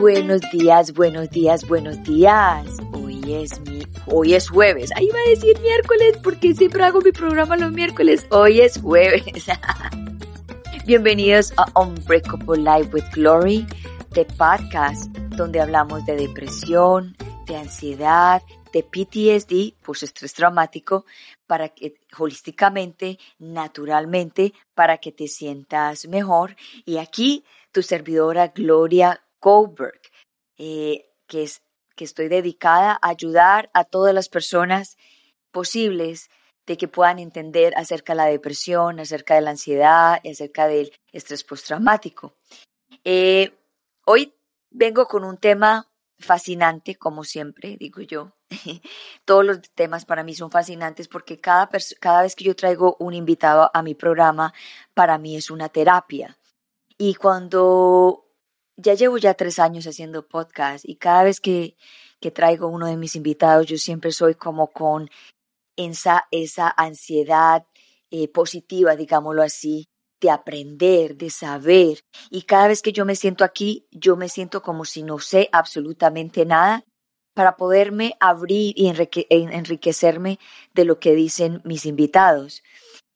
Buenos días, buenos días, buenos días. Hoy es mi, hoy es jueves. Ahí iba a decir miércoles porque siempre hago mi programa los miércoles. Hoy es jueves. Bienvenidos a Unbreakable Life with Glory, de podcast donde hablamos de depresión, de ansiedad, de PTSD, pues estrés traumático, para que holísticamente, naturalmente, para que te sientas mejor. Y aquí tu servidora Gloria Goldberg, eh, que, es, que estoy dedicada a ayudar a todas las personas posibles de que puedan entender acerca de la depresión, acerca de la ansiedad acerca del estrés postraumático. Eh, hoy vengo con un tema fascinante, como siempre, digo yo. Todos los temas para mí son fascinantes porque cada, cada vez que yo traigo un invitado a mi programa, para mí es una terapia. Y cuando ya llevo ya tres años haciendo podcast y cada vez que, que traigo uno de mis invitados, yo siempre soy como con esa, esa ansiedad eh, positiva, digámoslo así, de aprender, de saber. Y cada vez que yo me siento aquí, yo me siento como si no sé absolutamente nada para poderme abrir y enriquecerme de lo que dicen mis invitados.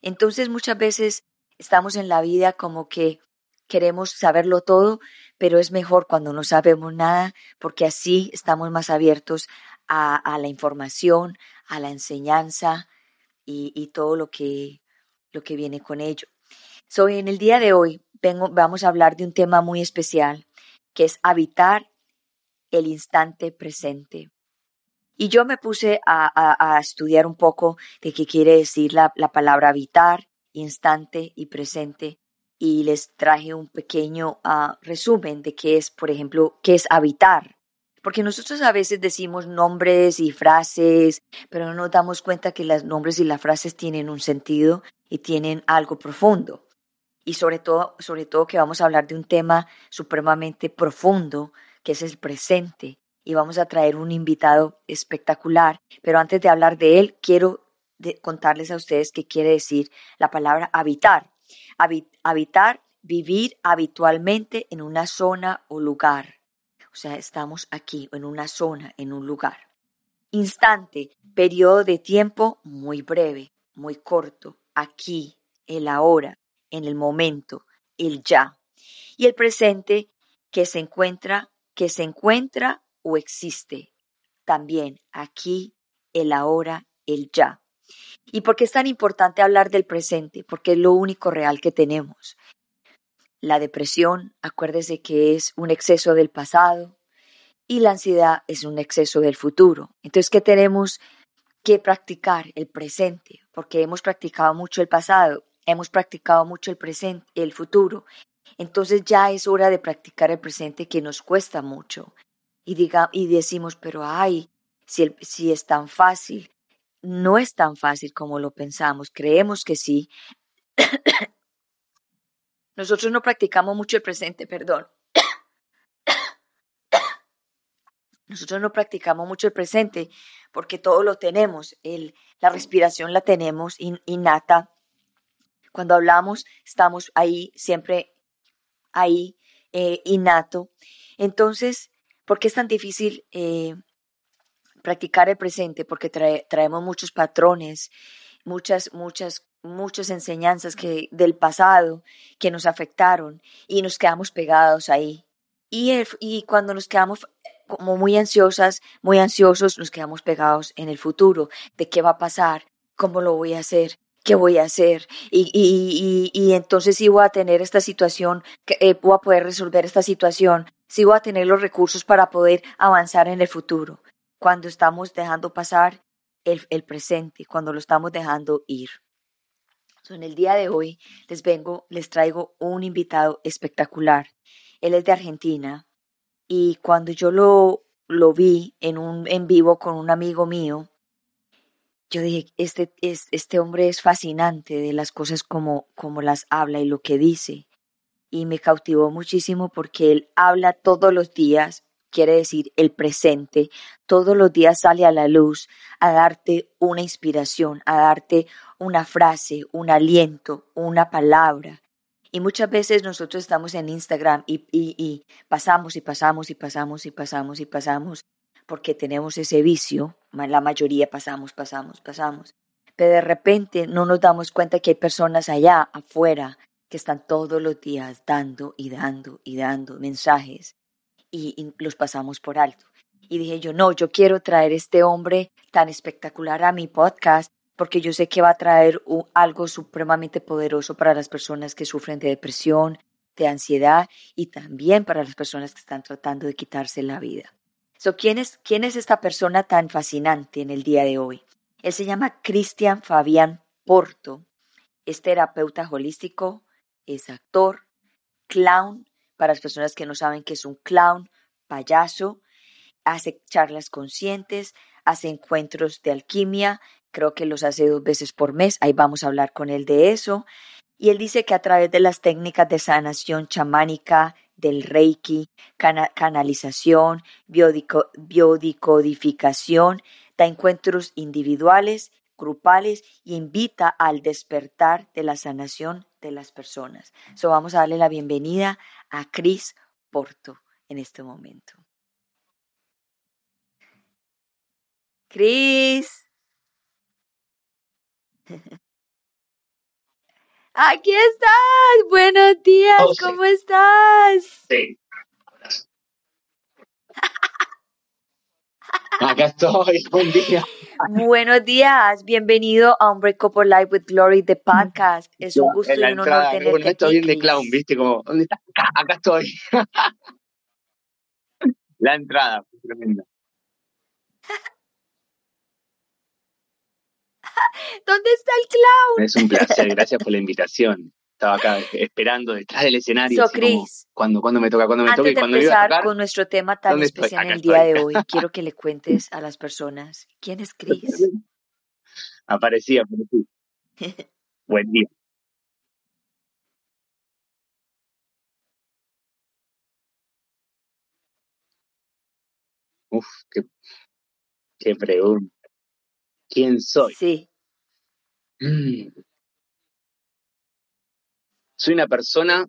Entonces muchas veces estamos en la vida como que queremos saberlo todo, pero es mejor cuando no sabemos nada porque así estamos más abiertos a, la información, a la enseñanza y, todo lo que, lo que viene con ello. So, en el día de hoy vengo, vamos a hablar de un tema muy especial que es habitar el instante presente. Y yo me puse a, estudiar un poco de qué quiere decir la, palabra habitar, instante y presente. Y les traje un pequeño ah, resumen de qué es, por ejemplo, qué es habitar. Porque nosotros a veces decimos nombres y frases, pero no nos damos cuenta que los nombres y las frases tienen un sentido y tienen algo profundo. Y sobre todo, sobre todo que vamos a hablar de un tema supremamente profundo, que es el presente, y vamos a traer un invitado espectacular. Pero antes de hablar de él, quiero contarles a ustedes qué quiere decir la palabra habitar. Habitar, vivir habitualmente en una zona o lugar. O sea, estamos aquí, en una zona, en un lugar. Instante, periodo de tiempo muy breve, muy corto, aquí, el ahora, en el momento, el ya. Y el presente, que se encuentra, que se encuentra o existe también aquí, el ahora, el ya. ¿Y por qué es tan importante hablar del presente? Porque es lo único real que tenemos. La depresión, acuérdese que es un exceso del pasado y la ansiedad es un exceso del futuro. Entonces, ¿qué tenemos que practicar? El presente, porque hemos practicado mucho el pasado, hemos practicado mucho el presente, el futuro. Entonces ya es hora de practicar el presente que nos cuesta mucho y, diga, y decimos, pero ay, si, si es tan fácil, no es tan fácil como lo pensamos, creemos que sí. Nosotros no practicamos mucho el presente, perdón. Nosotros no practicamos mucho el presente porque todo lo tenemos, la respiración la tenemos innata. Cuando hablamos, estamos ahí, siempre ahí, eh, innato. Entonces, ¿Por qué es tan difícil eh, practicar el presente? Porque traemos muchos patrones, muchas, muchas, muchas enseñanzas que, del pasado que nos afectaron y nos quedamos pegados ahí. Y, y cuando nos quedamos como muy ansiosas, muy ansiosos, nos quedamos pegados en el futuro, de qué va a pasar, cómo lo voy a hacer, qué voy a hacer y, y, y, y entonces si voy a tener esta situación, eh, voy a poder resolver esta situación, si voy a tener los recursos para poder avanzar en el futuro, cuando estamos dejando pasar el, presente, cuando lo estamos dejando ir. en el día de hoy les vengo, les traigo un invitado espectacular. Él es de Argentina y cuando yo lo, lo vi en un en vivo con un amigo mío, yo dije, este, este hombre es fascinante de las cosas como, como las habla y lo que dice. Y me cautivó muchísimo porque él habla todos los días, quiere decir el presente, todos los días sale a la luz a darte una inspiración, a darte una frase, un aliento, una palabra. Y muchas veces nosotros estamos en Instagram y, y, y pasamos y pasamos y pasamos y pasamos y pasamos porque tenemos ese vicio, la mayoría pasamos, pasamos, pasamos. Pero de repente no nos damos cuenta que hay personas allá afuera que están todos los días dando y dando y dando mensajes y, los pasamos por alto. Y dije yo, no, yo quiero traer este hombre tan espectacular a mi podcast porque yo sé que va a traer algo supremamente poderoso para las personas que sufren de depresión, de ansiedad y también para las personas que están tratando de quitarse la vida. So, ¿quién, es, ¿Quién es esta persona tan fascinante en el día de hoy? Él se llama Cristian Fabián Porto. Es terapeuta holístico, es actor, clown, para las personas que no saben que es un clown, payaso, hace charlas conscientes, hace encuentros de alquimia, creo que los hace dos veces por mes, ahí vamos a hablar con él de eso. Y él dice que a través de las técnicas de sanación chamánica, del reiki, canalización, biodicodificación, da encuentros individuales, grupales y invita al despertar de la sanación de las personas. So vamos a darle la bienvenida a Cris Porto en este momento. Cris. Aquí estás. Buenos días. Oh, ¿Cómo estás? Sí. Acá estoy. Buen día. Buenos días. Bienvenido a Unbreakable Life with Glory, the podcast. Es un gusto y un honor tenerte bueno, esto bien de clown, ¿viste? Como, ¿dónde estás? Acá, estoy. La entrada, tremenda. ¿Dónde está el clown? Es un placer, gracias por la invitación. Estaba acá esperando detrás del escenario. So, Chris, cuando, cuando me toca, cuando me antes toca de empezar con nuestro tema tan especial en el día de hoy, quiero que le cuentes a las personas quién es Chris. Aparecía, aparecí. Buen día. Uf, qué, qué pregunta. ¿Quién soy? Sí. Mm. Soy una persona,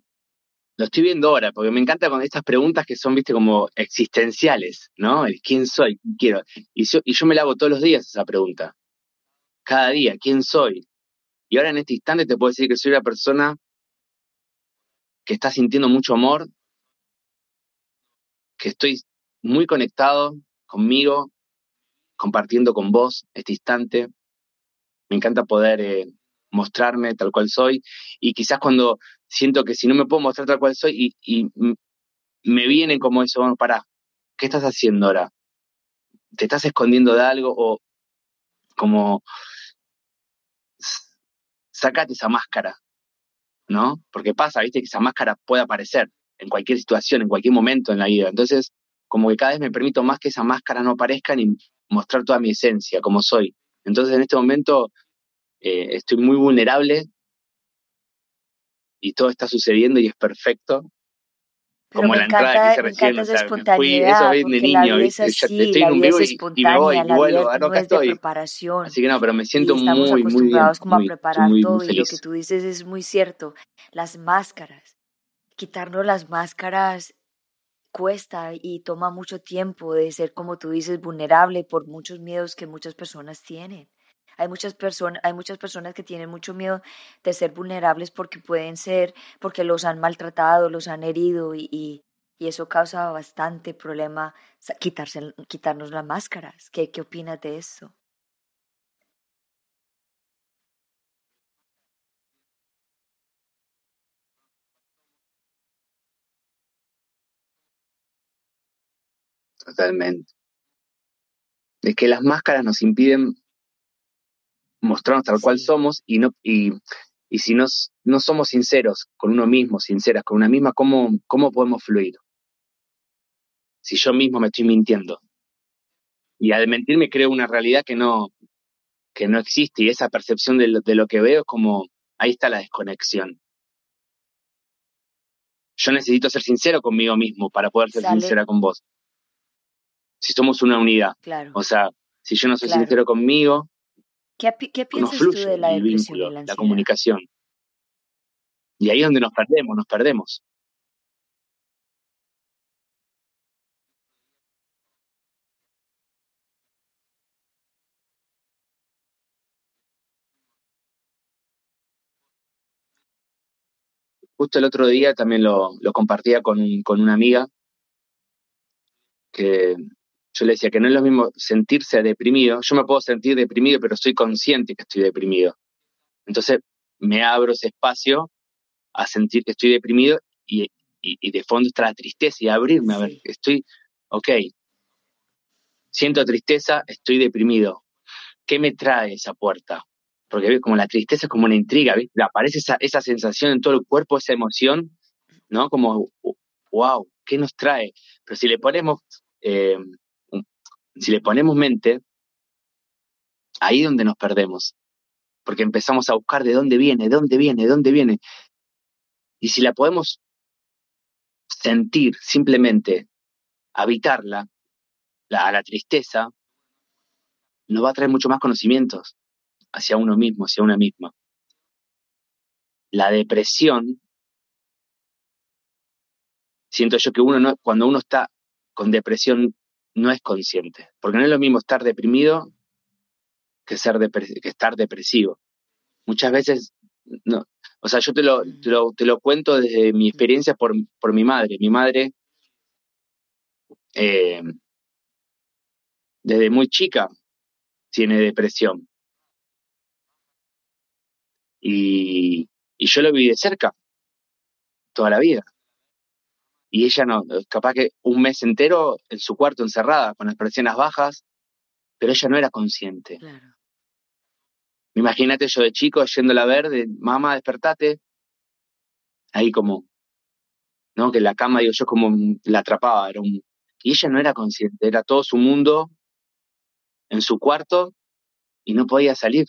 lo estoy viendo ahora, porque me encanta con estas preguntas que son, viste, como existenciales, ¿no? El quién soy, ¿Quién quiero. Y yo, y yo me la hago todos los días esa pregunta. Cada día, ¿quién soy? Y ahora en este instante te puedo decir que soy una persona que está sintiendo mucho amor, que estoy muy conectado conmigo, compartiendo con vos este instante. Me encanta poder eh, mostrarme tal cual soy y quizás cuando siento que si no me puedo mostrar tal cual soy y, me viene como eso, bueno, pará, ¿qué estás haciendo ahora? ¿Te estás escondiendo de algo o como sacate esa máscara, ¿no? Porque pasa, viste, que esa máscara puede aparecer en cualquier situación, en cualquier momento en la vida. Entonces, como que cada vez me permito más que esa máscara no aparezca ni mostrar toda mi esencia, como soy. Entonces, en este momento eh, estoy muy vulnerable y todo está sucediendo y es perfecto. como la entrada que se recién, o sea, me fui, eso de niño, es así, estoy en un vivo y, y, me voy, y vuelvo, no, acá estoy. Preparación, así que no, pero me siento muy, muy bien. Como muy, a preparar muy, todo muy y lo que tú dices es muy cierto. Las máscaras, quitarnos las máscaras cuesta y toma mucho tiempo de ser, como tú dices, vulnerable por muchos miedos que muchas personas tienen. Hay muchas personas, hay muchas personas que tienen mucho miedo de ser vulnerables porque pueden ser, porque los han maltratado, los han herido y, eso causa bastante problema quitarse, quitarnos las máscaras. ¿Qué, qué opinas de eso? Totalmente. De que las máscaras nos impiden mostrarnos tal cual somos y no y, y si nos, no somos sinceros con uno mismo, sinceras con una misma, ¿cómo, ¿cómo podemos fluir? Si yo mismo me estoy mintiendo. Y al mentirme creo una realidad que no, que no existe y esa percepción de lo, de lo que veo es como, ahí está la desconexión. Yo necesito ser sincero conmigo mismo para poder ser sincera con vos. Si somos una unidad. Claro. O sea, si yo no soy sincero conmigo, ¿Qué, qué piensas tú de la depresión y la La comunicación. Y ahí es donde nos perdemos, nos perdemos. Justo el otro día también lo, lo compartía con, con una amiga que yo le decía que no es lo mismo sentirse deprimido. Yo me puedo sentir deprimido, pero soy consciente que estoy deprimido. Entonces me abro ese espacio a sentir que estoy deprimido y, y, de fondo está la tristeza y abrirme a ver, estoy, ok, siento tristeza, estoy deprimido. ¿Qué me trae esa puerta? Porque como la tristeza es como una intriga, ¿ves? aparece esa, esa sensación en todo el cuerpo, esa emoción, ¿no? Como, wow, ¿qué nos trae? Pero si le ponemos eh, si le ponemos mente, ahí es donde nos perdemos, porque empezamos a buscar de dónde viene, de dónde viene, de dónde viene. Y si la podemos sentir simplemente, habitarla, la, la tristeza, nos va a traer mucho más conocimientos hacia uno mismo, hacia una misma. La depresión, siento yo que uno no, cuando uno está con depresión no es consciente, porque no es lo mismo estar deprimido que, ser que estar depresivo. Muchas veces, no, o sea, yo te lo, te lo, cuento desde mi experiencia por, por mi madre. Mi madre, eh, desde muy chica, tiene depresión. Y, y yo lo vi de cerca, toda la vida y ella no, capaz que un mes entero en su cuarto encerrada, con las presiones bajas, pero ella no era consciente. Claro. Imagínate yo de chico yéndola a ver, de mamá, despertate, ahí como, ¿no? Que la cama, digo yo, como la atrapaba, era un... Y ella no era consciente, era todo su mundo en su cuarto y no podía salir.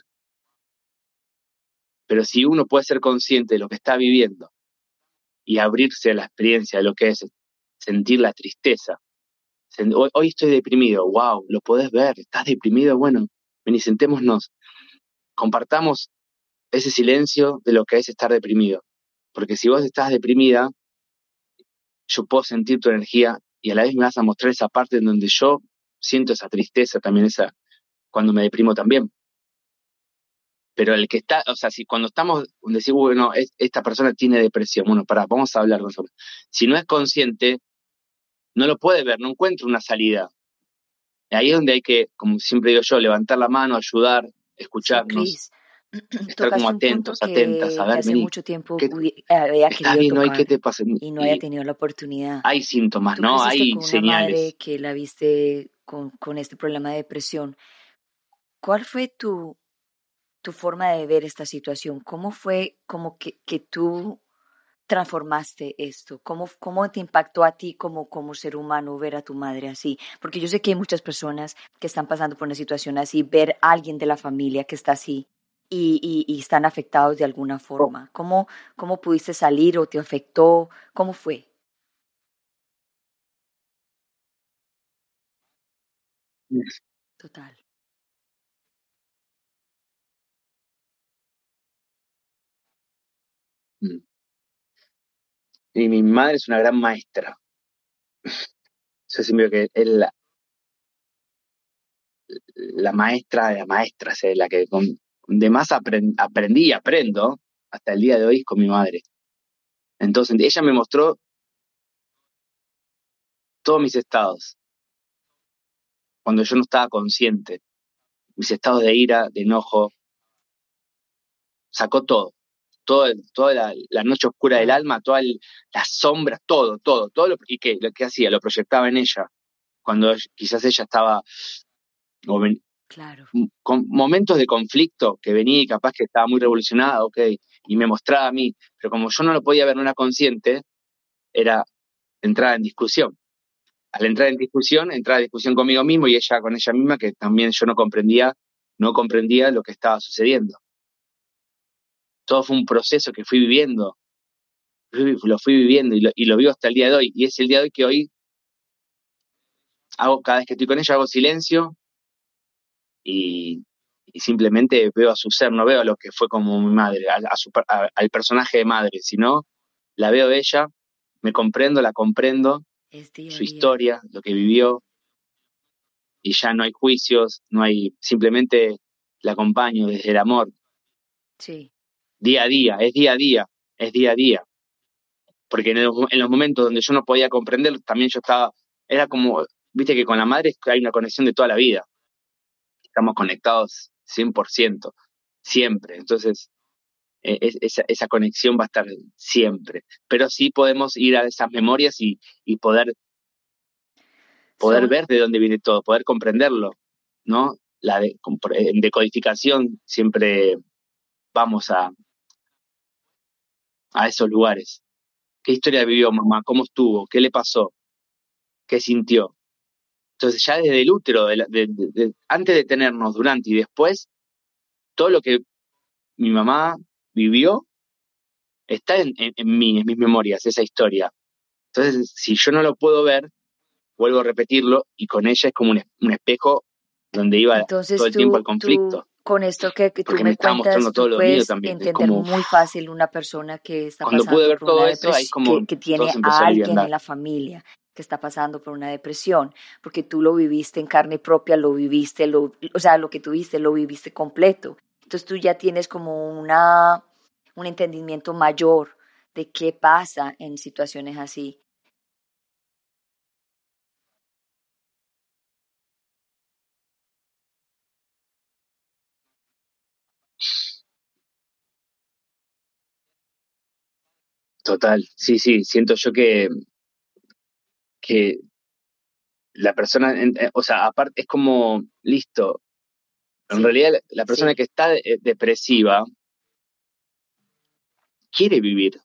Pero si uno puede ser consciente de lo que está viviendo y abrirse a la experiencia de lo que es sentir la tristeza. Hoy, estoy deprimido, wow, lo podés ver, estás deprimido, bueno, ven y sentémonos, compartamos ese silencio de lo que es estar deprimido. Porque si vos estás deprimida, yo puedo sentir tu energía y a la vez me vas a mostrar esa parte en donde yo siento esa tristeza también, esa cuando me deprimo también. Pero el que está, o sea, si cuando estamos, decimos, bueno, esta persona tiene depresión, bueno, para, vamos a hablar eso. Si no es consciente, no lo puede ver, no encuentra una salida. Ahí es donde hay que, como siempre digo yo, levantar la mano, ayudar, escucharnos. estar como atentos, atentas, a ver, hace mucho tiempo ¿qué, había querido bien, ¿qué te pasa? y no haya tenido la oportunidad. Hay síntomas, ¿no? Hay con señales. Una madre que la viste con, con este problema de depresión. ¿Cuál fue tu tu forma de ver esta situación? ¿Cómo fue como que, que tú transformaste esto? ¿Cómo, ¿Cómo te impactó a ti como, como ser humano ver a tu madre así? Porque yo sé que hay muchas personas que están pasando por una situación así, ver a alguien de la familia que está así y, y, están afectados de alguna forma. ¿Cómo, ¿Cómo pudiste salir o te afectó? ¿Cómo fue? Total. Y mi madre es una gran maestra. Yo siempre que es la, la maestra de las maestras, es la que con, de más aprendí y aprendo hasta el día de hoy con mi madre. Entonces, ella me mostró todos mis estados, cuando yo no estaba consciente, mis estados de ira, de enojo, sacó todo todo, toda la, noche oscura del alma, todas las sombras, todo, todo, todo lo, y que lo que hacía, lo proyectaba en ella, cuando quizás ella estaba claro. con momentos de conflicto que venía y capaz que estaba muy revolucionada, ok, y me mostraba a mí, pero como yo no lo podía ver en una consciente, era entrar en discusión. Al entrar en discusión, entrar en discusión conmigo mismo y ella con ella misma, que también yo no comprendía, no comprendía lo que estaba sucediendo todo fue un proceso que fui viviendo, lo fui viviendo y lo, y lo vivo hasta el día de hoy. Y es el día de hoy que hoy hago, cada vez que estoy con ella, hago silencio y, y simplemente veo a su ser, no veo a lo que fue como mi madre, al personaje de madre, sino la veo ella, me comprendo, la comprendo, su historia, lo que vivió, y ya no hay juicios, no hay, simplemente la acompaño desde el amor. Sí. Día a día, es día a día, es día a día. Porque en, en los momentos donde yo no podía comprender, también yo estaba, era como, viste que con la madre hay una conexión de toda la vida. Estamos conectados 100%, siempre. Entonces, e, esa, esa, conexión va a estar siempre. Pero sí podemos ir a esas memorias y, y poder, poder ver de dónde viene todo, poder comprenderlo, ¿no? La de, en decodificación siempre vamos a, a esos lugares. ¿Qué historia vivió mamá? ¿Cómo estuvo? ¿Qué le pasó? ¿Qué sintió? Entonces ya desde el útero, antes de tenernos, durante y después, todo lo que mi mamá vivió está en, mí, en mis memorias, esa historia. Entonces, si yo no lo puedo ver, vuelvo a repetirlo y con ella es como un, espejo donde iba todo el tiempo al conflicto. Con esto que, tú me, me cuentas, tú puedes entender muy fácil una persona que está pasando por una depresión, que, tiene a alguien en la familia que está pasando por una depresión, porque tú lo viviste en carne propia, lo viviste, lo, o sea, lo que tuviste lo viviste completo. Entonces tú ya tienes como una, un entendimiento mayor de qué pasa en situaciones así. Total, sí, sí, siento yo que que la persona, eh, o sea, aparte es como, listo, en realidad la persona que está eh, depresiva quiere vivir.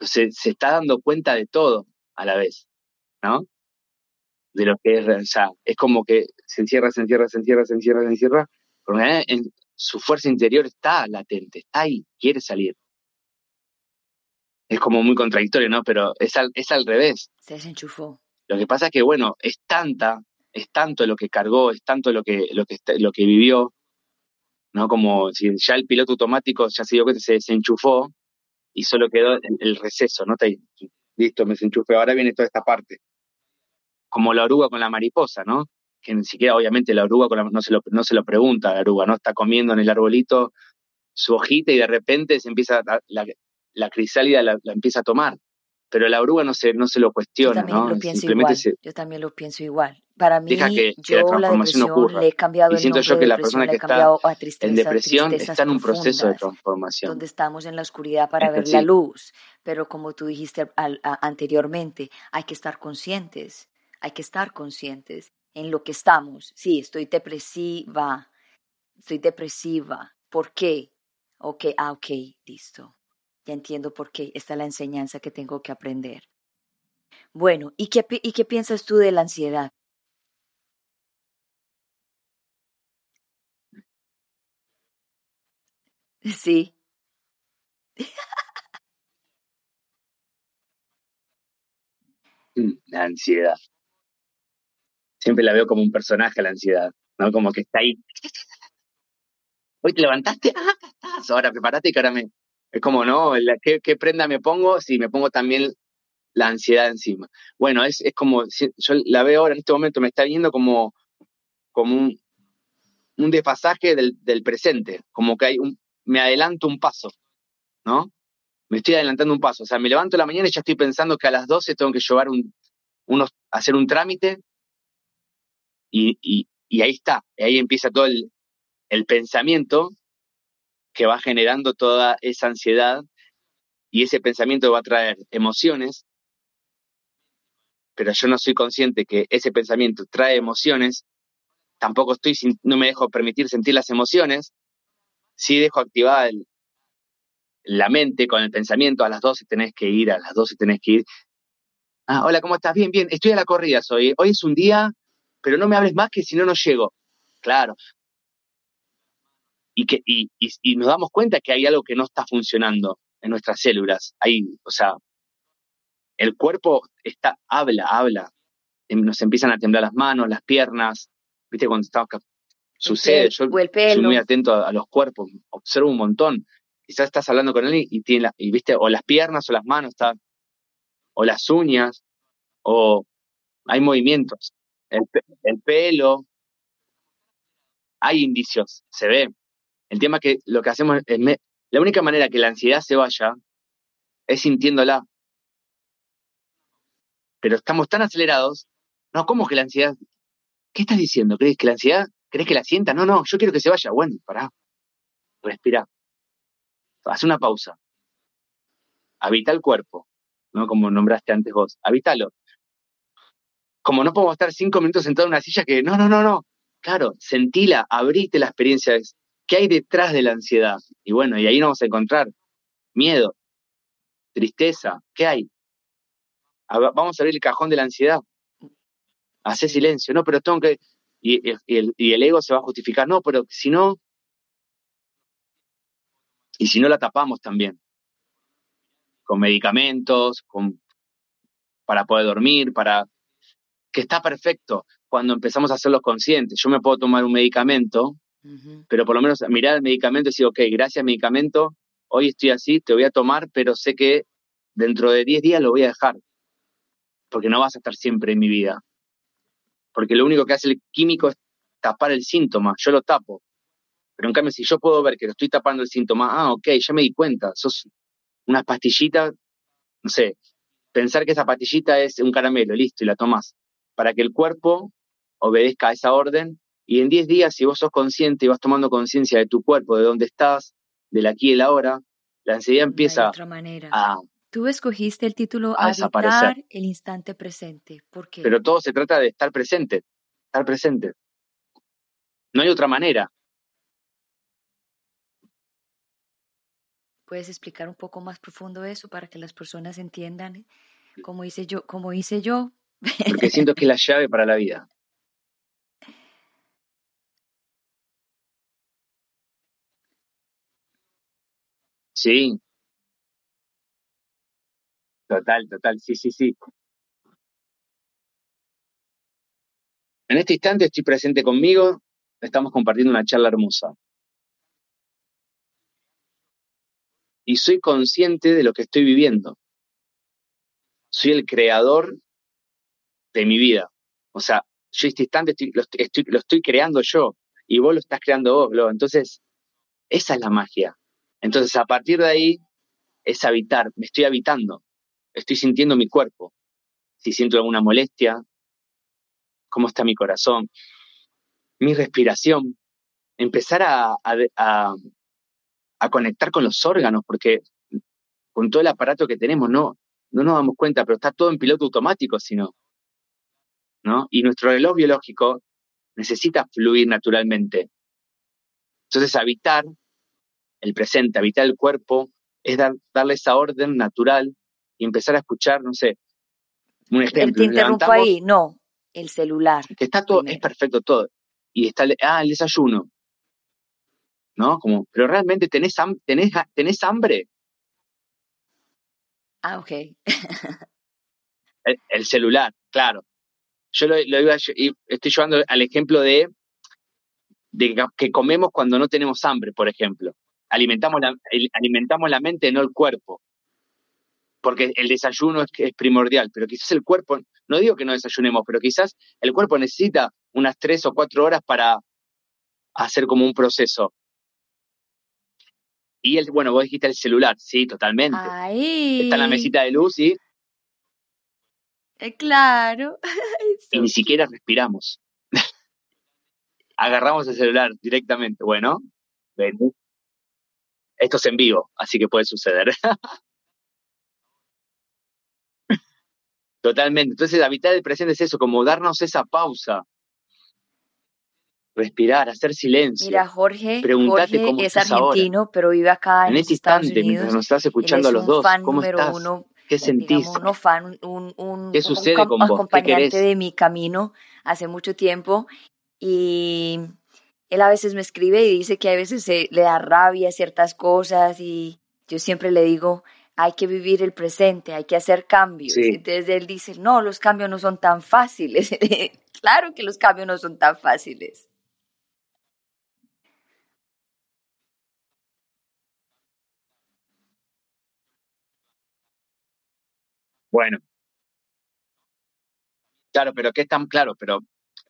Se, se está dando cuenta de todo a la vez, ¿no? De lo que es, o sea, es como que se encierra, se encierra, se encierra, se encierra, se encierra, pero en su fuerza interior está latente, está ahí, quiere salir es como muy contradictorio, ¿no? Pero es al, es al revés. Se desenchufó. Lo que pasa es que, bueno, es tanta, es tanto lo que cargó, es tanto lo que, lo que, lo que vivió, ¿no? Como si ya el piloto automático ya se dio cuenta, se desenchufó y solo quedó el, receso, ¿no? listo, me desenchufé, ahora viene toda esta parte. Como la oruga con la mariposa, ¿no? Que ni siquiera, obviamente, la oruga con no, se lo, no se lo pregunta la oruga, ¿no? Está comiendo en el arbolito su hojita y de repente se empieza a, la, la crisálida la, empieza a tomar. Pero la oruga no se, no se lo cuestiona, yo ¿no? Lo pienso igual. yo también lo pienso igual. Para mí, yo la, depresión le he cambiado y siento yo que la persona que está en depresión está en un proceso de transformación. Donde estamos en la oscuridad para ver la luz. Pero como tú dijiste anteriormente, hay que estar conscientes. Hay que estar conscientes en lo que estamos. Sí, estoy depresiva. Estoy depresiva. ¿Por qué? Ok, ah, ok, listo ya entiendo por qué. Esta es la enseñanza que tengo que aprender. Bueno, ¿y qué, y qué piensas tú de la ansiedad? Sí. Mm, la ansiedad. Siempre la veo como un personaje, la ansiedad, ¿no? Como que está ahí. Hoy te levantaste, ah, estás. Ahora prepárate que ahora es como, ¿no? ¿Qué, prenda me pongo si me pongo también la ansiedad encima? Bueno, es, es como, yo la veo ahora en este momento, me está viendo como, como un, un desfasaje del, del presente, como que hay un, me adelanto un paso, ¿no? Me estoy adelantando un paso. O sea, me levanto en la mañana y ya estoy pensando que a las 12 tengo que llevar un, unos, hacer un trámite y, y, y ahí está, ahí empieza todo el, el pensamiento que va generando toda esa ansiedad y ese pensamiento va a traer emociones, pero yo no soy consciente que ese pensamiento trae emociones, tampoco estoy, no me dejo permitir sentir las emociones, sí dejo activada la mente con el pensamiento, a las 12 tenés que ir, a las 12 tenés que ir. Ah, hola, ¿cómo estás? Bien, bien, estoy a la corrida, soy. Hoy es un día, pero no me hables más que si no, no llego. Claro, y, que, y, y, nos damos cuenta que hay algo que no está funcionando en nuestras células. Ahí, o sea, el cuerpo está, habla, habla. Em, nos empiezan a temblar las manos, las piernas. ¿Viste? Cuando estamos Sucede, yo soy muy atento a, a los cuerpos, observo un montón. Quizás estás hablando con él y tiene la, y viste, o las piernas o las manos, está, o las uñas, o hay movimientos. El, el pelo, hay indicios, se ve. El tema que lo que hacemos es, la única manera que la ansiedad se vaya es sintiéndola. Pero estamos tan acelerados. No, ¿cómo que la ansiedad? ¿Qué estás diciendo? ¿Crees que la ansiedad? ¿Crees que la sienta? No, no, yo quiero que se vaya. Bueno, pará. Respira. Haz una pausa. Habita el cuerpo, ¿no? Como nombraste antes vos. Habítalo. Como no podemos estar cinco minutos sentados en una silla que, no, no, no, no. Claro, sentila, abrite la experiencia. ¿Qué hay detrás de la ansiedad? Y bueno, y ahí nos vamos a encontrar miedo, tristeza. ¿Qué hay? Vamos a abrir el cajón de la ansiedad. Hace silencio. No, pero tengo que... Y el, y el ego se va a justificar. No, pero si no... Y si no la tapamos también. Con medicamentos, con, para poder dormir, para... Que está perfecto cuando empezamos a hacerlos conscientes. Yo me puedo tomar un medicamento Pero por lo menos mirar el medicamento y decir, ok, gracias medicamento, hoy estoy así, te voy a tomar, pero sé que dentro de 10 días lo voy a dejar, porque no vas a estar siempre en mi vida. Porque lo único que hace el químico es tapar el síntoma, yo lo tapo. Pero en cambio, si yo puedo ver que lo estoy tapando el síntoma, ah, ok, ya me di cuenta, sos una pastillita, no sé, pensar que esa pastillita es un caramelo, listo, y la tomás, para que el cuerpo obedezca a esa orden y en 10 días, si vos sos consciente y vas tomando conciencia de tu cuerpo, de dónde estás, del aquí y el ahora, la ansiedad empieza otra manera. a... Tú escogiste el título a desaparecer. El instante presente. ¿Por qué? Pero todo se trata de estar presente, estar presente. No hay otra manera. ¿Puedes explicar un poco más profundo eso para que las personas entiendan cómo hice yo, cómo hice yo? porque siento que es la llave para la vida. Sí, total, total, sí, sí, sí. En este instante estoy presente conmigo, estamos compartiendo una charla hermosa. Y soy consciente de lo que estoy viviendo. Soy el creador de mi vida. O sea, yo este instante estoy- lo, estoy, creando yo y vos lo estás creando vos. Entonces, esa es la magia. Entonces, a partir de ahí, es habitar, me estoy habitando, estoy sintiendo mi cuerpo. Si siento alguna molestia, cómo está mi corazón, mi respiración, empezar a, conectar con los órganos, porque con todo el aparato que tenemos, no, no nos damos cuenta, pero está todo en piloto automático, si no. ¿no? Y nuestro reloj biológico necesita fluir naturalmente. Entonces, habitar el presente, habitar el cuerpo, es dar, darle esa orden natural y empezar a escuchar, no sé, un ejemplo. Te nos interrumpo ahí. No, el celular. que está todo, es perfecto todo. Y está, el- ah, el desayuno. ¿No? Como, pero realmente tenés, tenés, tenés hambre. Ah, ok. El, el celular, claro. Yo lo, lo iba, estoy llevando al ejemplo de, de que comemos cuando no tenemos hambre, por ejemplo. Alimentamos la, alimentamos la mente, no el cuerpo. Porque el desayuno es, es primordial, pero quizás el cuerpo, no digo que no desayunemos, pero quizás el cuerpo necesita unas tres o cuatro horas para hacer como un proceso. Y el, bueno, vos dijiste el celular, sí, totalmente. Ahí. Está en la mesita de luz y, Eh, claro. y ni siquiera respiramos. Agarramos el celular directamente. Bueno, ven. Esto es en vivo, así que puede suceder. Totalmente. Entonces, habitar el presente es eso, como darnos esa pausa. Respirar, hacer silencio. Mira, Jorge, Jorge cómo es estás ahora. argentino, pero vive acá en, en este Estados instante, mientras Unidos. nos estás escuchando es a los un dos, ¿cómo estás? uno, ¿Qué sentís? digamos, no fan, un, un, un- ¿Qué un sucede cam- con vos? ¿Qué acompañante querés? de mi camino hace mucho tiempo. Y él a veces me escribe y dice que a veces se, le da rabia ciertas cosas y yo siempre le digo, hay que vivir el presente, hay que hacer cambios. Sí. Entonces él dice, no, los cambios no son tan fáciles. claro que los cambios no son tan fáciles. Bueno, claro, pero que es tan claro, pero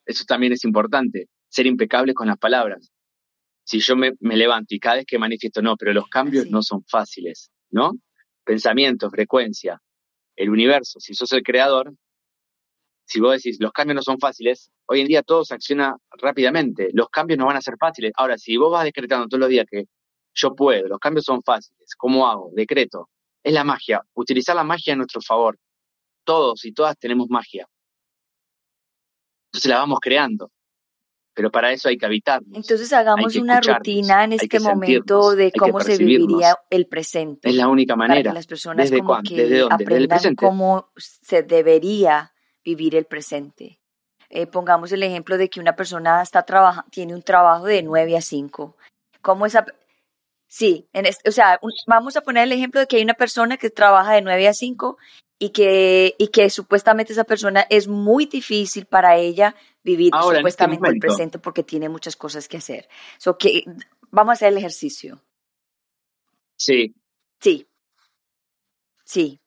eso también es importante ser impecable con las palabras. Si yo me, levanto y cada vez que manifiesto, no, pero los cambios no son fáciles, ¿no? Pensamiento, frecuencia, el universo, si sos el creador, si vos decís, los cambios no son fáciles, hoy en día todo se acciona rápidamente, los cambios no van a ser fáciles. Ahora, si vos vas decretando todos los días que yo puedo, los cambios son fáciles, ¿cómo hago? Decreto. Es la magia, utilizar la magia a nuestro favor. Todos y todas tenemos magia. Entonces la vamos creando. Pero para eso hay que habitar. Entonces hagamos una rutina en este momento de cómo se viviría el presente. Es la única manera. Para que las personas como que aprendan cómo se debería vivir el presente. Eh, pongamos el ejemplo de que una persona está tiene un trabajo de 9 a 5. ¿Cómo esa, sí, en o sea, vamos a poner el ejemplo de que hay una persona que trabaja de 9 a 5 y que, y que supuestamente esa persona es muy difícil para ella vivir este supuestamente el presente porque tiene muchas cosas que hacer. So que, vamos a hacer el ejercicio. Sí. Sí. Sí.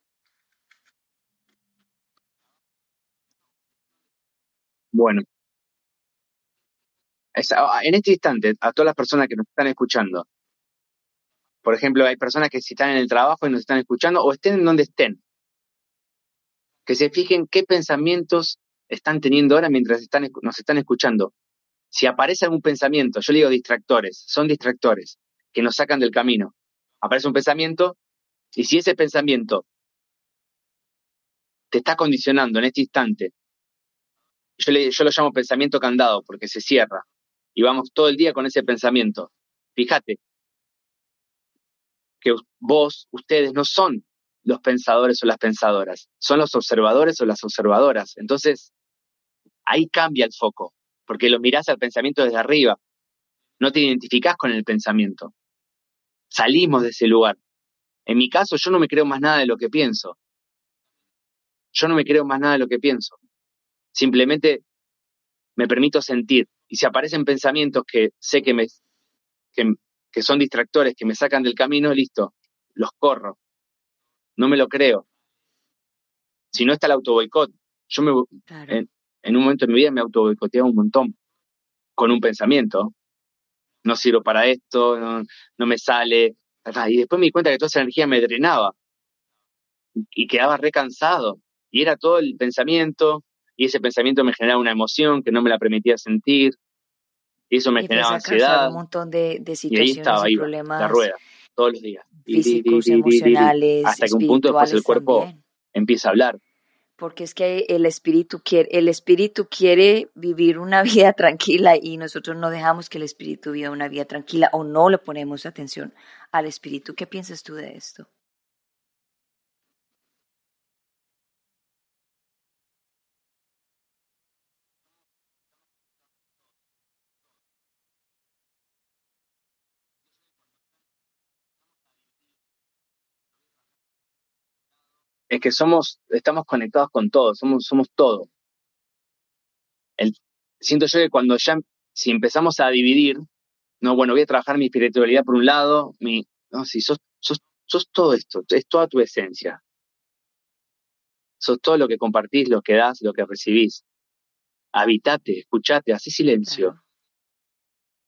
Bueno, ah, en este instante, a todas las personas que nos están escuchando, por ejemplo, hay personas que si están en el trabajo y nos están escuchando o estén en donde estén, que se fijen qué pensamientos están teniendo ahora mientras están, nos están escuchando. Si aparece algún pensamiento, yo le digo distractores, son distractores que nos sacan del camino. Aparece un pensamiento y si ese pensamiento te está condicionando en este instante yo, le, yo lo llamo pensamiento candado porque se cierra y vamos todo el día con ese pensamiento. Fíjate que vos, ustedes no son los pensadores o las pensadoras, son los observadores o las observadoras. Entonces, ahí cambia el foco, porque lo mirás al pensamiento desde arriba, no te identificás con el pensamiento. Salimos de ese lugar. En mi caso, yo no me creo más nada de lo que pienso. Yo no me creo más nada de lo que pienso. Simplemente me permito sentir. Y si aparecen pensamientos que sé que, me, que, son distractores, que me sacan del camino, listo, los corro. No me lo creo. Si no está el autoboicot, yo me, en, un momento de mi vida me auto un montón con un pensamiento. No sirvo para esto, no, no me sale. Y después me di cuenta que toda esa energía me drenaba y quedaba recansado. Y era todo el pensamiento, y ese pensamiento me generaba una emoción que no me la permitía sentir, y eso me generaba ansiedad. Un montón de, de situaciones y, estaba, y problemas. La rueda, todos los días. Físicos, emocionales, hasta que un punto después el cuerpo empieza a hablar. Porque es que el espíritu quiere, el espíritu quiere vivir una vida tranquila y nosotros no dejamos que el espíritu viva una vida tranquila o no le ponemos atención al espíritu. ¿Qué piensas tú de esto? Es que somos, estamos conectados con todo, somos, somos todo. El, siento yo que cuando ya, si empezamos a dividir, no, bueno, voy a trabajar mi espiritualidad por un lado, mi, no, si sos, sos, sos todo esto, es toda tu esencia. Sos todo lo que compartís, lo que das, lo que recibís. Habitate, escuchate, haz silencio.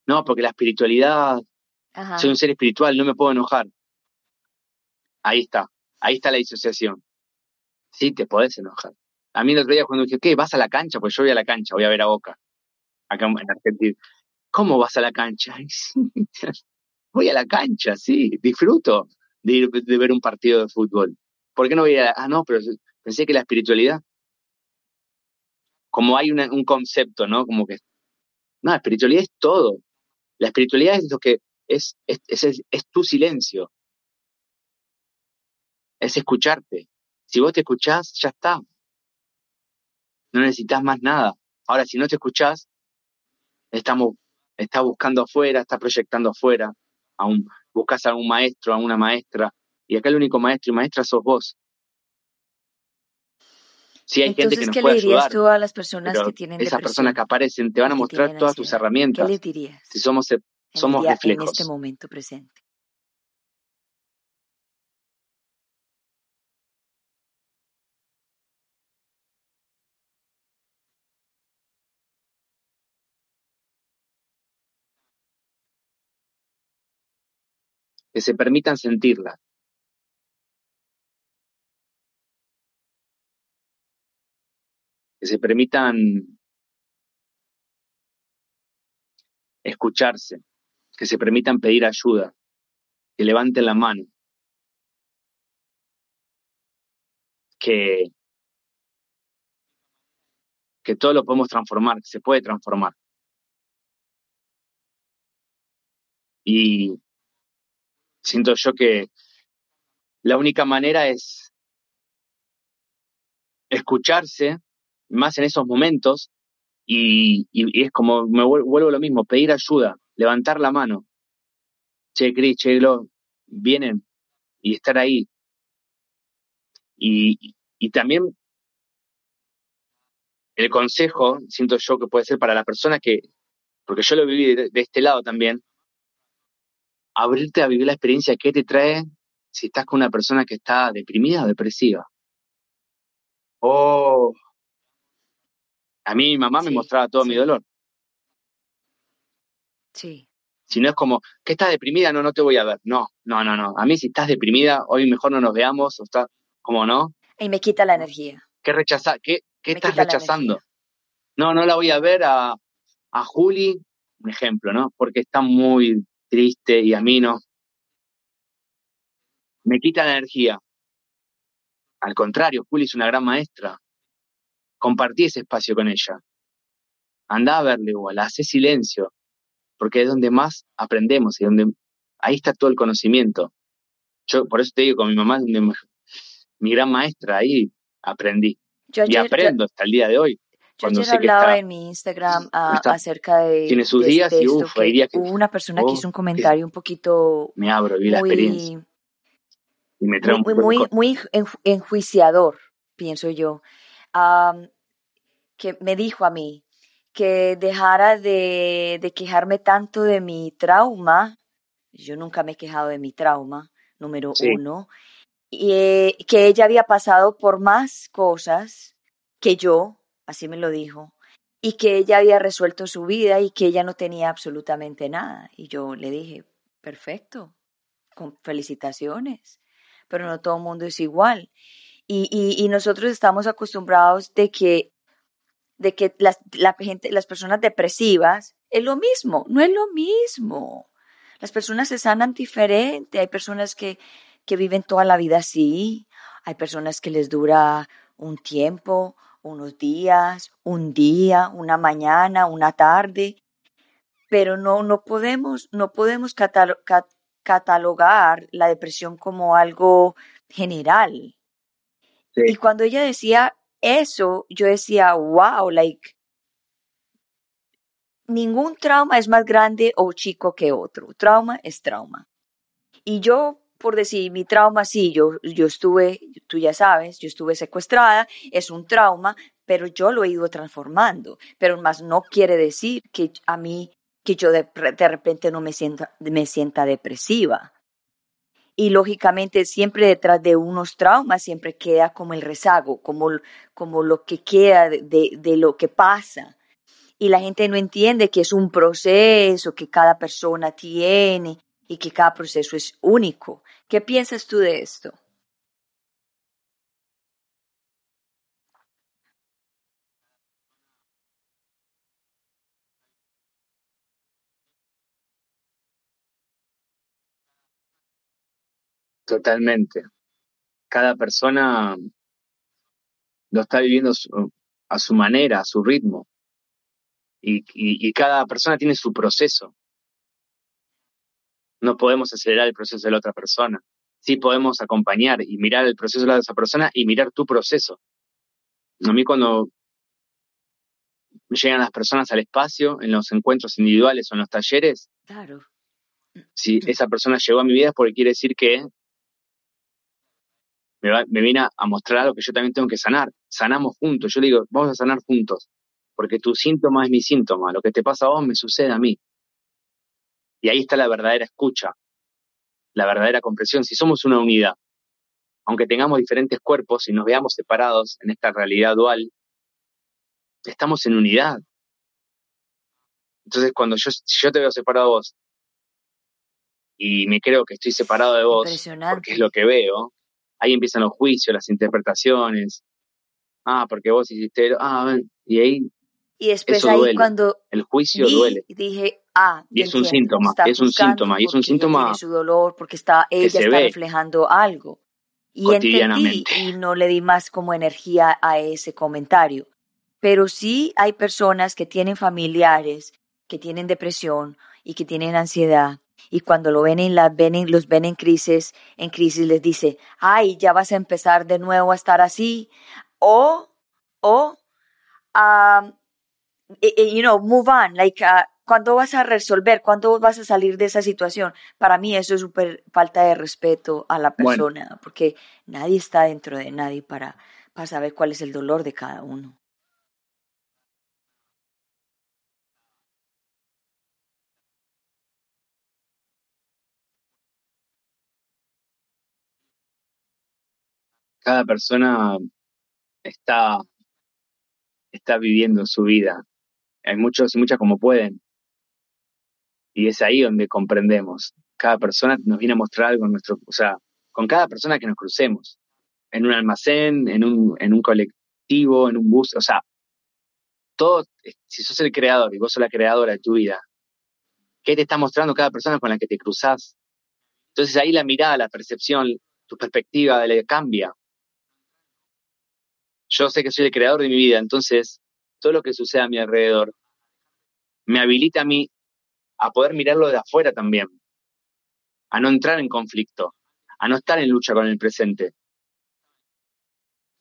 No, porque la espiritualidad, soy un ser espiritual, no me puedo enojar. Ahí está, ahí está la disociación. Sí, te podés enojar. A mí el otro día cuando dije, ¿qué? ¿Vas a la cancha? Pues yo voy a la cancha, voy a ver a Boca, acá en Argentina. ¿Cómo vas a la cancha? voy a la cancha, sí, disfruto de, ir, de ver un partido de fútbol. ¿Por qué no voy a Ah, no, pero pensé que la espiritualidad, como hay un concepto, ¿no? Como que, no, la espiritualidad es todo. La espiritualidad es lo que es, es, es, es tu silencio. Es escucharte. Si vos te escuchás, ya está. No necesitas más nada. Ahora, si no te escuchás, estamos, está buscando afuera, está proyectando afuera, a un, buscas a un maestro, a una maestra, y acá el único maestro y maestra sos vos. Sí, hay gente que nos ¿qué le dirías tú a las personas que tienen Esas personas que aparecen te van a mostrar todas tus herramientas. ¿Qué le dirías? Si somos, somos reflejos. En este momento presente. Que se permitan sentirla. Que se permitan escucharse, que se permitan pedir ayuda, que levanten la mano, que, que todo lo podemos transformar, que se puede transformar. Y siento yo que la única manera es escucharse, más en esos momentos, y, es como, me vuelvo lo mismo, pedir ayuda, levantar la mano. Che, Cris, che, lo, vienen y estar ahí. Y, y también el consejo, siento yo que puede ser para la persona que, porque yo lo viví de, este lado también, abrirte a vivir la experiencia que te trae si estás con una persona que está deprimida o depresiva. Oh, a mí mi mamá me mostraba todo mi dolor. Sí. Si no es como, que estás deprimida? No, no te voy a ver. No, no, no, no. A mí si estás deprimida, hoy mejor no nos veamos, o está, como no. Y me quita la energía. ¿Qué rechaza? ¿Qué, qué estás rechazando? No, no la voy a ver a, a Juli, un ejemplo, ¿no? Porque está muy triste y a mí no. Me quita la energía. Al contrario, Juli es una gran maestra compartí ese espacio con ella. Andá a verle igual, hace silencio, porque es donde más aprendemos y donde ahí está todo el conocimiento. Yo por eso te digo, con mi mamá, mi gran maestra, ahí aprendí. y aprendo hasta el día de hoy. Yo ayer hablaba en mi Instagram ah, acerca de. Tiene sus días y uff, que Hubo una persona que hizo un comentario un poquito. Me abro, vi la experiencia. Y me trae muy, muy, muy, enjuiciador, pienso yo que me dijo a mí que dejara de, de quejarme tanto de mi trauma. Yo nunca me he quejado de mi trauma, número uno. Y eh, que ella había pasado por más cosas que yo, así me lo dijo, y que ella había resuelto su vida y que ella no tenía absolutamente nada. Y yo le dije, perfecto, con felicitaciones, pero no todo el mundo es igual. Y, y, nosotros estamos acostumbrados de que, de que las, las personas depresivas es lo mismo, no es lo mismo. Las personas se sanan diferente, hay personas que, que viven toda la vida así, hay personas que les dura un tiempo, unos días, un día, una mañana, una tarde, pero no, no podemos, no podemos catalogar la depresión como algo general. Y cuando ella decía eso, yo decía, wow, like, ningún trauma es más grande o chico que otro. Trauma es trauma. Y yo, por decir, mi trauma, sí, yo, yo estuve, tú ya sabes, yo estuve secuestrada, es un trauma, pero yo lo he ido transformando. Pero más no quiere decir que a mí, que yo de, repente no me sienta, me sienta depresiva y lógicamente siempre detrás de unos traumas siempre queda como el rezago, como, como lo que queda de, de, lo que pasa. Y la gente no entiende que es un proceso que cada persona tiene y que cada proceso es único. ¿Qué piensas tú de esto? Totalmente. Cada persona lo está viviendo a su manera, a su ritmo. Y, cada persona tiene su proceso. No podemos acelerar el proceso de la otra persona. Sí podemos acompañar y mirar el proceso de la otra persona y mirar tu proceso. A mí cuando llegan las personas al espacio, en los encuentros individuales o en los talleres, claro. si esa persona llegó a mi vida es porque quiere decir que me, viene a, mostrar algo que yo también tengo que sanar. Sanamos juntos. Yo le digo, vamos a sanar juntos. Porque tu síntoma es mi síntoma. Lo que te pasa a vos me sucede a mí. Y ahí está la verdadera escucha, la verdadera comprensión. Si somos una unidad, aunque tengamos diferentes cuerpos y nos veamos separados en esta realidad dual, estamos en unidad. Entonces, cuando yo, yo te veo separado a vos y me creo que estoy separado de vos, porque es lo que veo, ahí empiezan los juicios, las interpretaciones. Ah, porque vos hiciste, ah, y ahí y después ahí cuando el juicio duele. Dije, ah, y es un síntoma, es un síntoma, y es un síntoma. Su dolor porque está, ella está reflejando algo. Y entendí y no le di más como energía a ese comentario. Pero sí hay personas que tienen familiares que tienen depresión y que tienen ansiedad y cuando lo ven en la, ven los ven en crisis, en crisis les dice, ay, ya vas a empezar de nuevo a estar así, o, o, um, you know, move on, like, uh, ¿cuándo vas a resolver? ¿Cuándo vas a salir de esa situación? Para mí eso es súper falta de respeto a la persona, porque nadie está dentro de nadie para, para saber cuál es el dolor de cada uno. Cada persona está, está viviendo su vida hay muchos y muchas como pueden. Y es ahí donde comprendemos. Cada persona nos viene a mostrar algo en nuestro, o sea, con cada persona que nos crucemos, en un almacén, en un, en un colectivo, en un bus, o sea, todo, si sos el creador y vos sos la creadora de tu vida, ¿qué te está mostrando cada persona con la que te cruzas? Entonces ahí la mirada, la percepción, tu perspectiva le cambia. Yo sé que soy el creador de mi vida, entonces todo lo que sucede a mi alrededor me habilita a mí a poder mirarlo de afuera también, a no entrar en conflicto, a no estar en lucha con el presente,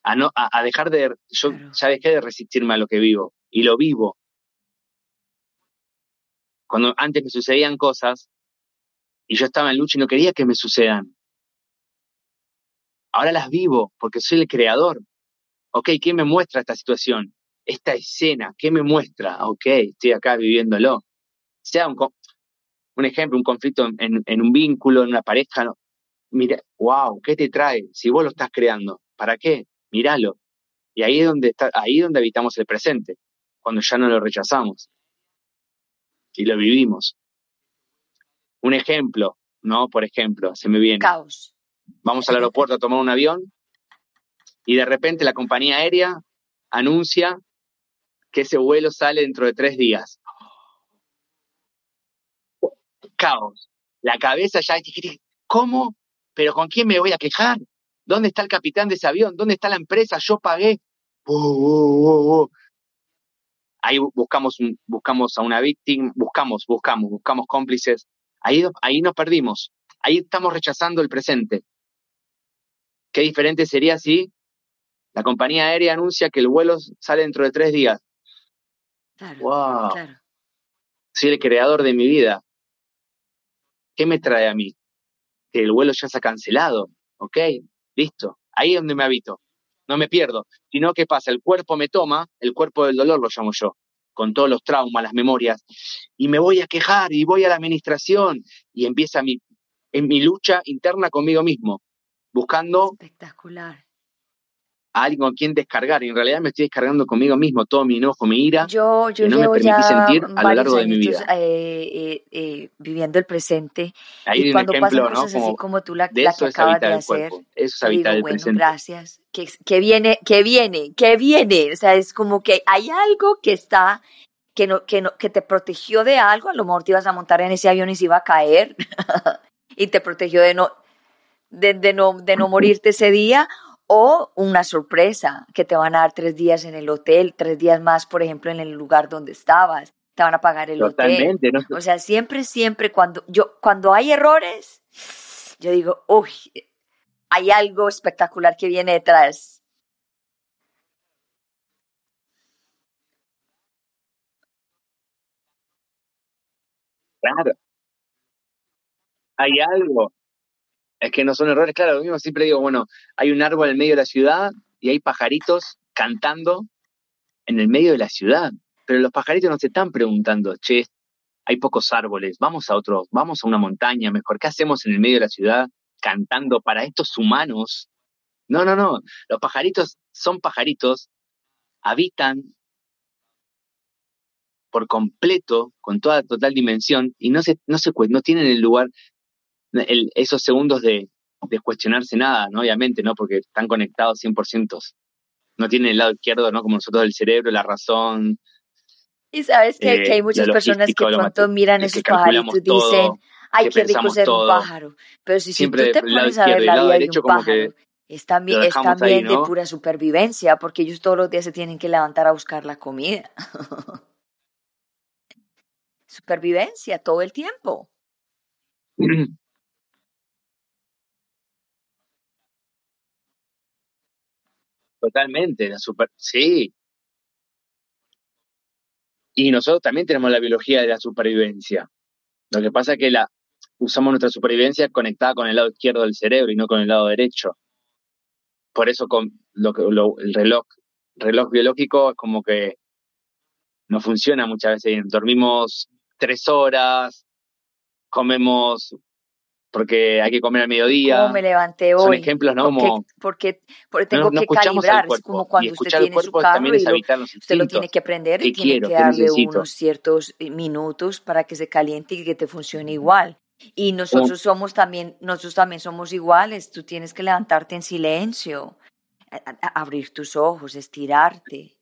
a no a, dejar de yo ya dejé de resistirme a lo que vivo y lo vivo. Cuando antes me sucedían cosas y yo estaba en lucha y no quería que me sucedan. Ahora las vivo porque soy el creador. Ok, ¿quién me muestra esta situación? esta escena, ¿qué me muestra? Ok, estoy acá viviéndolo. Sea un, un ejemplo, un conflicto en, un vínculo, en una pareja. Mira, wow, ¿qué te trae? Si vos lo estás creando, ¿para qué? Míralo. Y ahí es donde está, ahí es donde habitamos el presente, cuando ya no lo rechazamos y lo vivimos. Un ejemplo, ¿no? Por ejemplo, se me viene. Caos. Vamos al aeropuerto a tomar un avión y de repente la compañía aérea anuncia que ese vuelo sale dentro de tres días. Caos. La cabeza ya, ¿cómo? ¿Pero con quién me voy a quejar? ¿Dónde está el capitán de ese avión? ¿Dónde está la empresa? Yo pagué. ahí buscamos, buscamos a una víctima, buscamos, buscamos, buscamos cómplices. Ahí, ahí nos perdimos. Ahí estamos rechazando el presente. Qué diferente sería si la compañía aérea anuncia que el vuelo sale dentro de tres días. wow. Soy el creador de mi vida. ¿Qué me trae a mí? Que el vuelo ya se ha cancelado. Ok, listo. Ahí es donde me habito. No me pierdo. Sino, ¿qué pasa? El cuerpo me toma, el cuerpo del dolor lo llamo yo, con todos los traumas, las memorias, y me voy a quejar y voy a la administración y empieza mi, en mi lucha interna conmigo mismo, buscando Espectacular a alguien con quien descargar. Y en realidad me estoy descargando conmigo mismo todo mi enojo, mi ira, yo, yo que no me permití sentir a lo largo de mi vida. Eh, eh, eh, viviendo el presente. Ahí y cuando ejemplo, pasan cosas así como tú la, que acabas de hacer, eso es habitar el bueno, presente. gracias. Que, que viene, que viene, que viene. O sea, es como que hay algo que está que no, que no, que te protegió de algo, a lo mejor te ibas a montar en ese avión y se iba a caer y te protegió de no, de, de, no, de no morirte ese día, o una sorpresa que te van a dar tres días en el hotel, tres días más, por ejemplo, en el lugar donde estabas, te van a pagar el Totalmente, hotel. O sea, siempre, siempre cuando yo, cuando hay errores, yo digo, uy, hay algo espectacular que viene detrás. Claro. Hay algo. Es que no son errores, claro, lo mismo siempre digo, bueno, hay un árbol en el medio de la ciudad y hay pajaritos cantando en el medio de la ciudad, pero los pajaritos no se están preguntando, che, hay pocos árboles, vamos a otro, vamos a una montaña, mejor, ¿qué hacemos en el medio de la ciudad cantando para estos humanos? No, no, no, los pajaritos son pajaritos, habitan por completo, con toda total dimensión, y no se, no se no tienen el lugar esos segundos de, de cuestionarse nada, ¿no? Obviamente, ¿no? Porque están conectados 100%. No tienen el lado izquierdo, ¿no? Como nosotros del cerebro, la razón. Y sabes que, hay eh, muchas personas que pronto miran esos pajaritos y dicen, ay, qué rico ser un pájaro. Pero si, si tú te pones a ver la vida de un pájaro, es también, es también de pura supervivencia, porque ellos todos los días se tienen que levantar a buscar la comida. supervivencia todo el tiempo. Totalmente, la super, sí. Y nosotros también tenemos la biología de la supervivencia. Lo que pasa es que la usamos nuestra supervivencia conectada con el lado izquierdo del cerebro y no con el lado derecho. Por eso con lo, el reloj, reloj biológico es como que no funciona muchas veces Dormimos tres horas, comemos porque hay que comer al mediodía. ¿Cómo me levanté hoy? Son ejemplos, ¿no? Porque, porque, tengo que calibrar, es como cuando usted tiene su carro y lo, usted lo tiene que aprender y tiene que darle unos ciertos eh, minutos para que se caliente y que te funcione igual. Y nosotros somos también, nosotros también somos iguales, tú tienes que levantarte en silencio, abrir tus ojos, estirarte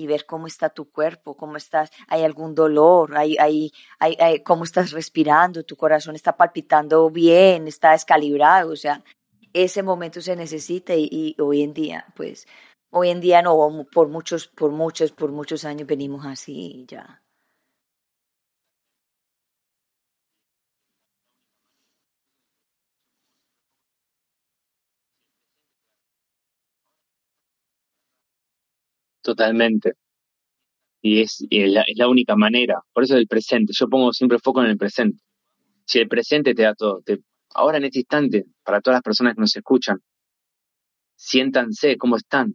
y ver cómo está tu cuerpo, cómo estás, hay algún dolor, hay, hay, hay, cómo estás respirando, tu corazón está palpitando bien, está descalibrado, o sea, ese momento se necesita y, hoy en día, pues, hoy en día no, por muchos, por muchos, por muchos años venimos así ya. Totalmente. Y es, la, única manera. Por eso es el presente. Yo pongo siempre foco en el presente. Si el presente te da todo, ahora en este instante, para todas las personas que nos escuchan, siéntanse cómo están.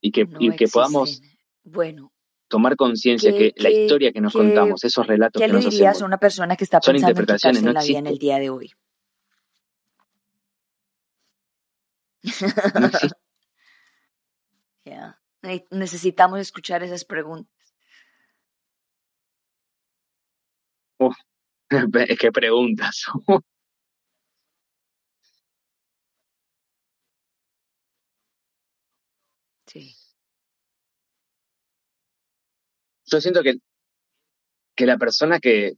Y que, que podamos bueno, tomar conciencia que, la historia que nos contamos, esos relatos que nos hacemos. ¿Qué dirías a una persona que está pensando en quitarse la vida en el día de hoy? No existe. Necesitamos escuchar esas preguntas. qué preguntas. sí. Yo siento que, que la persona que,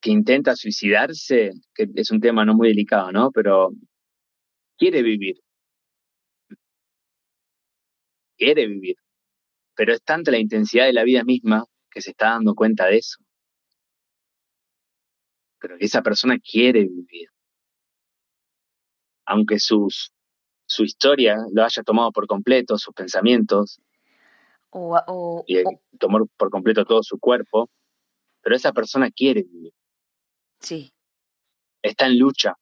que intenta suicidarse, que es un tema no muy delicado, ¿no? Pero quiere vivir. Quiere vivir. Pero es tanta la intensidad de la vida misma que se está dando cuenta de eso. Pero esa persona quiere vivir. Aunque sus, su historia lo haya tomado por completo, sus pensamientos, o, y tomar por completo todo su cuerpo, pero esa persona quiere vivir. Sí. Está en lucha.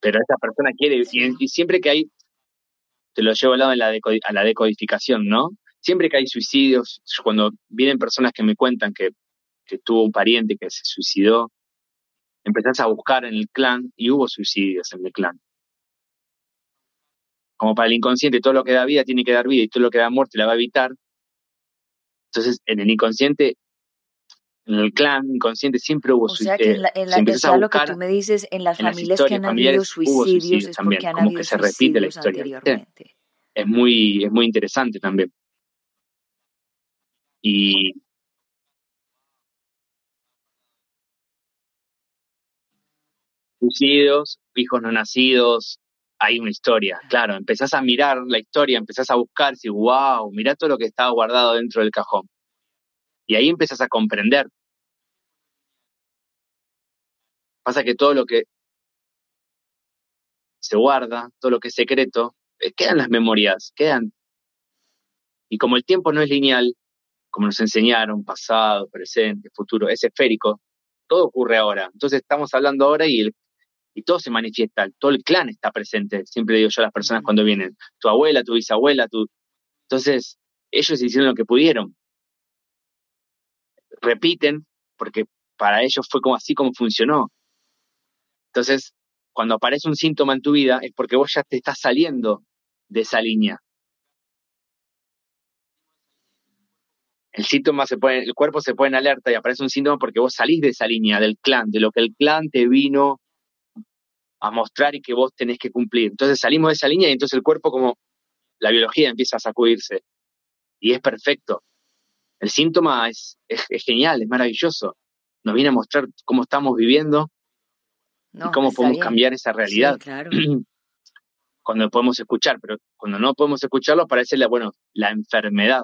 Pero esa persona quiere vivir. y, siempre que hay te lo llevo al lado de la a la decodificación, ¿no? Siempre que hay suicidios, cuando vienen personas que me cuentan que, que tuvo un pariente que se suicidó, empezás a buscar en el clan y hubo suicidios en el clan. Como para el inconsciente, todo lo que da vida tiene que dar vida y todo lo que da muerte la va a evitar. Entonces, en el inconsciente, en el clan inconsciente siempre hubo suicidios. O sea, que en, la, en lo que tú me dices, en las familias que han habido suicidios, es han habido que se repite la historia. Es muy, es muy interesante también. Y suicidios, hijos no nacidos, hay una historia. Claro, empezás a mirar la historia, empezás a buscar, y wow, mirá todo lo que estaba guardado dentro del cajón. Y ahí empezás a comprender Pasa que todo lo que se guarda, todo lo que es secreto, eh, quedan las memorias, quedan. Y como el tiempo no es lineal, como nos enseñaron, pasado, presente, futuro, es esférico, todo ocurre ahora. Entonces estamos hablando ahora y, todo se manifiesta, todo el clan está presente, siempre digo yo a las personas cuando vienen, tu abuela, tu bisabuela, tu... Entonces, ellos hicieron lo que pudieron. Repiten, porque para ellos fue así como funcionó. Entonces, cuando aparece un síntoma en tu vida es porque vos ya te estás saliendo de esa línea. el síntoma se pone, el cuerpo se pone en alerta y aparece un síntoma porque vos salís de esa línea del clan, de lo que el clan te vino a mostrar y que vos tenés que cumplir. Entonces salimos de esa línea y entonces el cuerpo como la biología empieza a sacudirse y es perfecto. El síntoma es, es, genial, es maravilloso. Nos viene a mostrar cómo estamos viviendo y cómo podemos cambiar esa realidad. claro. cuando podemos escuchar, pero cuando no podemos escucharlo aparece la, bueno, la enfermedad.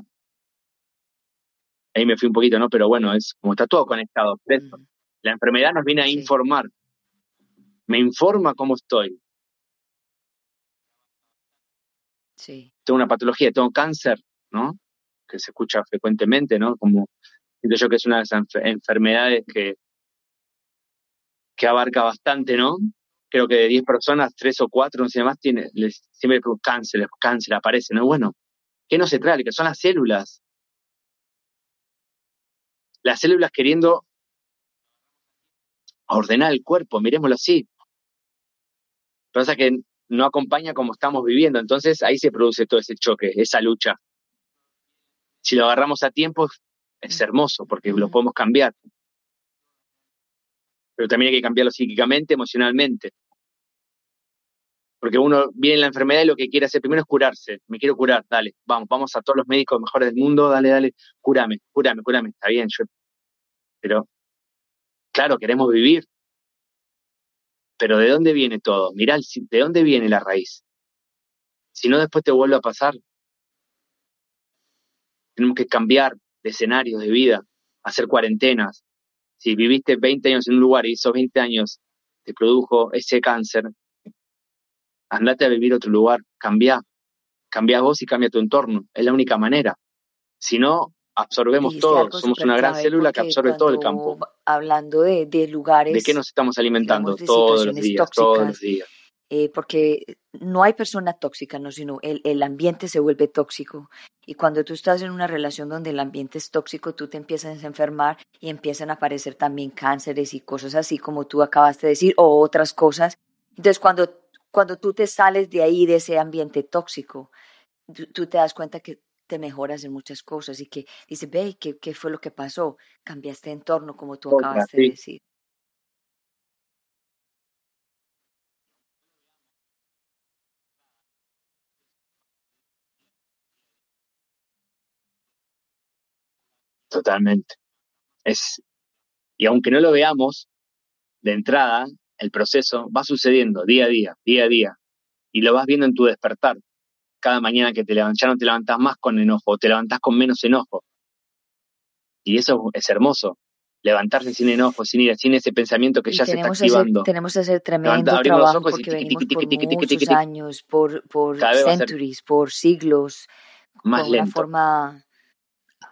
Ahí me fui un poquito, ¿no? Pero bueno, es como está todo conectado. La enfermedad nos viene a informar. Me informa cómo estoy. Sí. Tengo una patología, tengo cáncer, ¿no? Que se escucha frecuentemente, ¿no? Como siento yo que es una de esas enfermedades que, que abarca bastante, ¿no? Creo que de 10 personas, 3 o 4, no sé más, tiene, les, siempre cáncer, cáncer aparece, ¿no? Bueno, ¿qué no se trae? Que son las células las células queriendo ordenar el cuerpo, miremoslo así. Pasa es que no acompaña como estamos viviendo, entonces ahí se produce todo ese choque, esa lucha. Si lo agarramos a tiempo, es hermoso, porque lo podemos cambiar. Pero también hay que cambiarlo psíquicamente, emocionalmente. Porque uno viene en la enfermedad y lo que quiere hacer primero es curarse. Me quiero curar, dale, vamos, vamos a todos los médicos mejores del mundo, dale, dale, cúrame, cúrame, cúrame, está bien, yo. Pero, claro, queremos vivir. Pero ¿de dónde viene todo? Mirá, ¿de dónde viene la raíz? Si no, después te vuelve a pasar. Tenemos que cambiar de escenarios de vida, hacer cuarentenas. Si viviste 20 años en un lugar y esos 20 años te produjo ese cáncer, andate a vivir a otro lugar, cambia, cambia vos y cambia tu entorno, es la única manera. Si no, absorbemos todo, somos una gran célula que absorbe todo el campo. Hablando de, lugares... ¿De qué nos estamos alimentando todos los días, todos los días? Eh, porque no hay persona tóxica, no, sino el, el, ambiente se vuelve tóxico. Y cuando tú estás en una relación donde el ambiente es tóxico, tú te empiezas a enfermar y empiezan a aparecer también cánceres y cosas así como tú acabaste de decir, o otras cosas. Entonces, cuando cuando tú te sales de ahí, de ese ambiente tóxico, tú, te das cuenta que te mejoras en muchas cosas y que dices, ve, ¿qué, ¿qué, fue lo que pasó? Cambiaste de entorno, como tú acabas de decir. Totalmente. Es, y aunque no lo veamos de entrada, el proceso va sucediendo día a día, día a día, y lo vas viendo en tu despertar. Cada mañana que te levantas, ya no te levantas más con enojo, te levantas con menos enojo. Y eso es hermoso, levantarse sin enojo, sin ira, sin ese pensamiento que ya se está activando. tenemos que hacer tremendo trabajo porque venimos por muchos años, por, por centuries, por siglos, más con una forma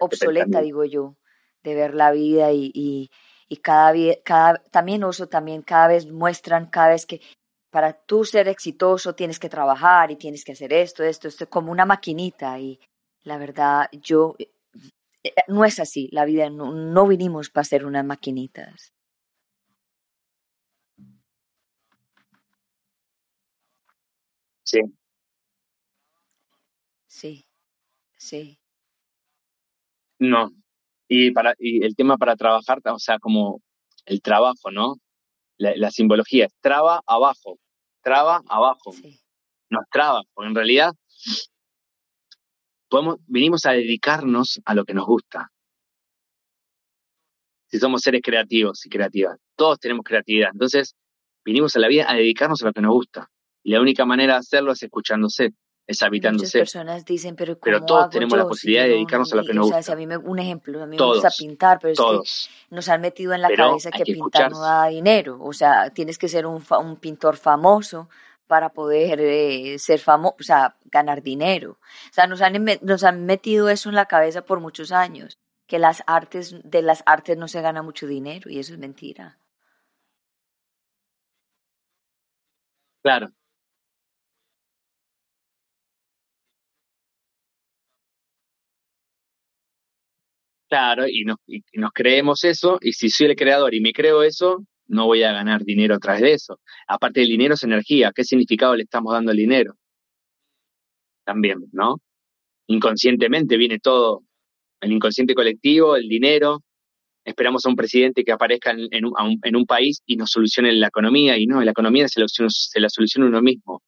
obsoleta, digo yo, de ver la vida y y cada, cada también uso también cada vez muestran cada vez que para tú ser exitoso tienes que trabajar y tienes que hacer esto, esto, esto, como una maquinita y la verdad yo eh, eh, no es así, la vida no, no vinimos para ser unas maquinitas. Sí. Sí, sí. No, y, para, y el tema para trabajar, o sea, como el trabajo, ¿no? La, simbología es traba abajo, traba abajo. Nos traba, porque en realidad podemos, venimos a dedicarnos a lo que nos gusta. Si somos seres creativos y creativas, todos tenemos creatividad. Entonces, vinimos a la vida a dedicarnos a lo que nos gusta. Y la única manera de hacerlo es escuchándose es habitándose. Muchas personas dicen, pero, ¿cómo pero todos tenemos la posibilidad de dedicarnos a lo que nos gusta. a mí me, un ejemplo, a mí me gusta pintar, pero es que nos han metido en la cabeza que, pintar no da dinero. O sea, tienes que ser un, un pintor famoso para poder eh, ser famoso, o sea, ganar dinero. O sea, nos han, nos han metido eso en la cabeza por muchos años, que las artes, de las artes no se gana mucho dinero, y eso es mentira. Claro, Claro, y nos, nos creemos eso, y si soy el creador y me creo eso, no voy a ganar dinero a través de eso. Aparte del dinero es energía, ¿qué significado le estamos dando al dinero? También, ¿no? Inconscientemente viene todo el inconsciente colectivo, el dinero, esperamos a un presidente que aparezca en, un, país y nos solucione la economía, y no, la economía se la, se la soluciona uno mismo,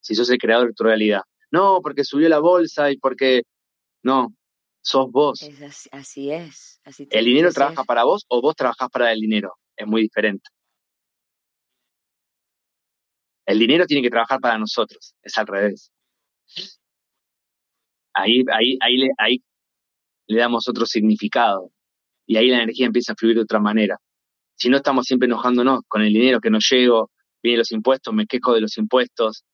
si sos el creador de tu realidad. No, porque subió la bolsa y porque... No, sos vos. así, es. ¿El dinero trabaja para vos o vos trabajás para el dinero? Es muy diferente. El dinero tiene que trabajar para nosotros, es al revés. Ahí, ahí, ahí, le, ahí le damos otro significado y ahí la energía empieza a fluir de otra manera. Si no estamos siempre enojándonos con el dinero que no llego, vienen los impuestos, me quejo de los impuestos,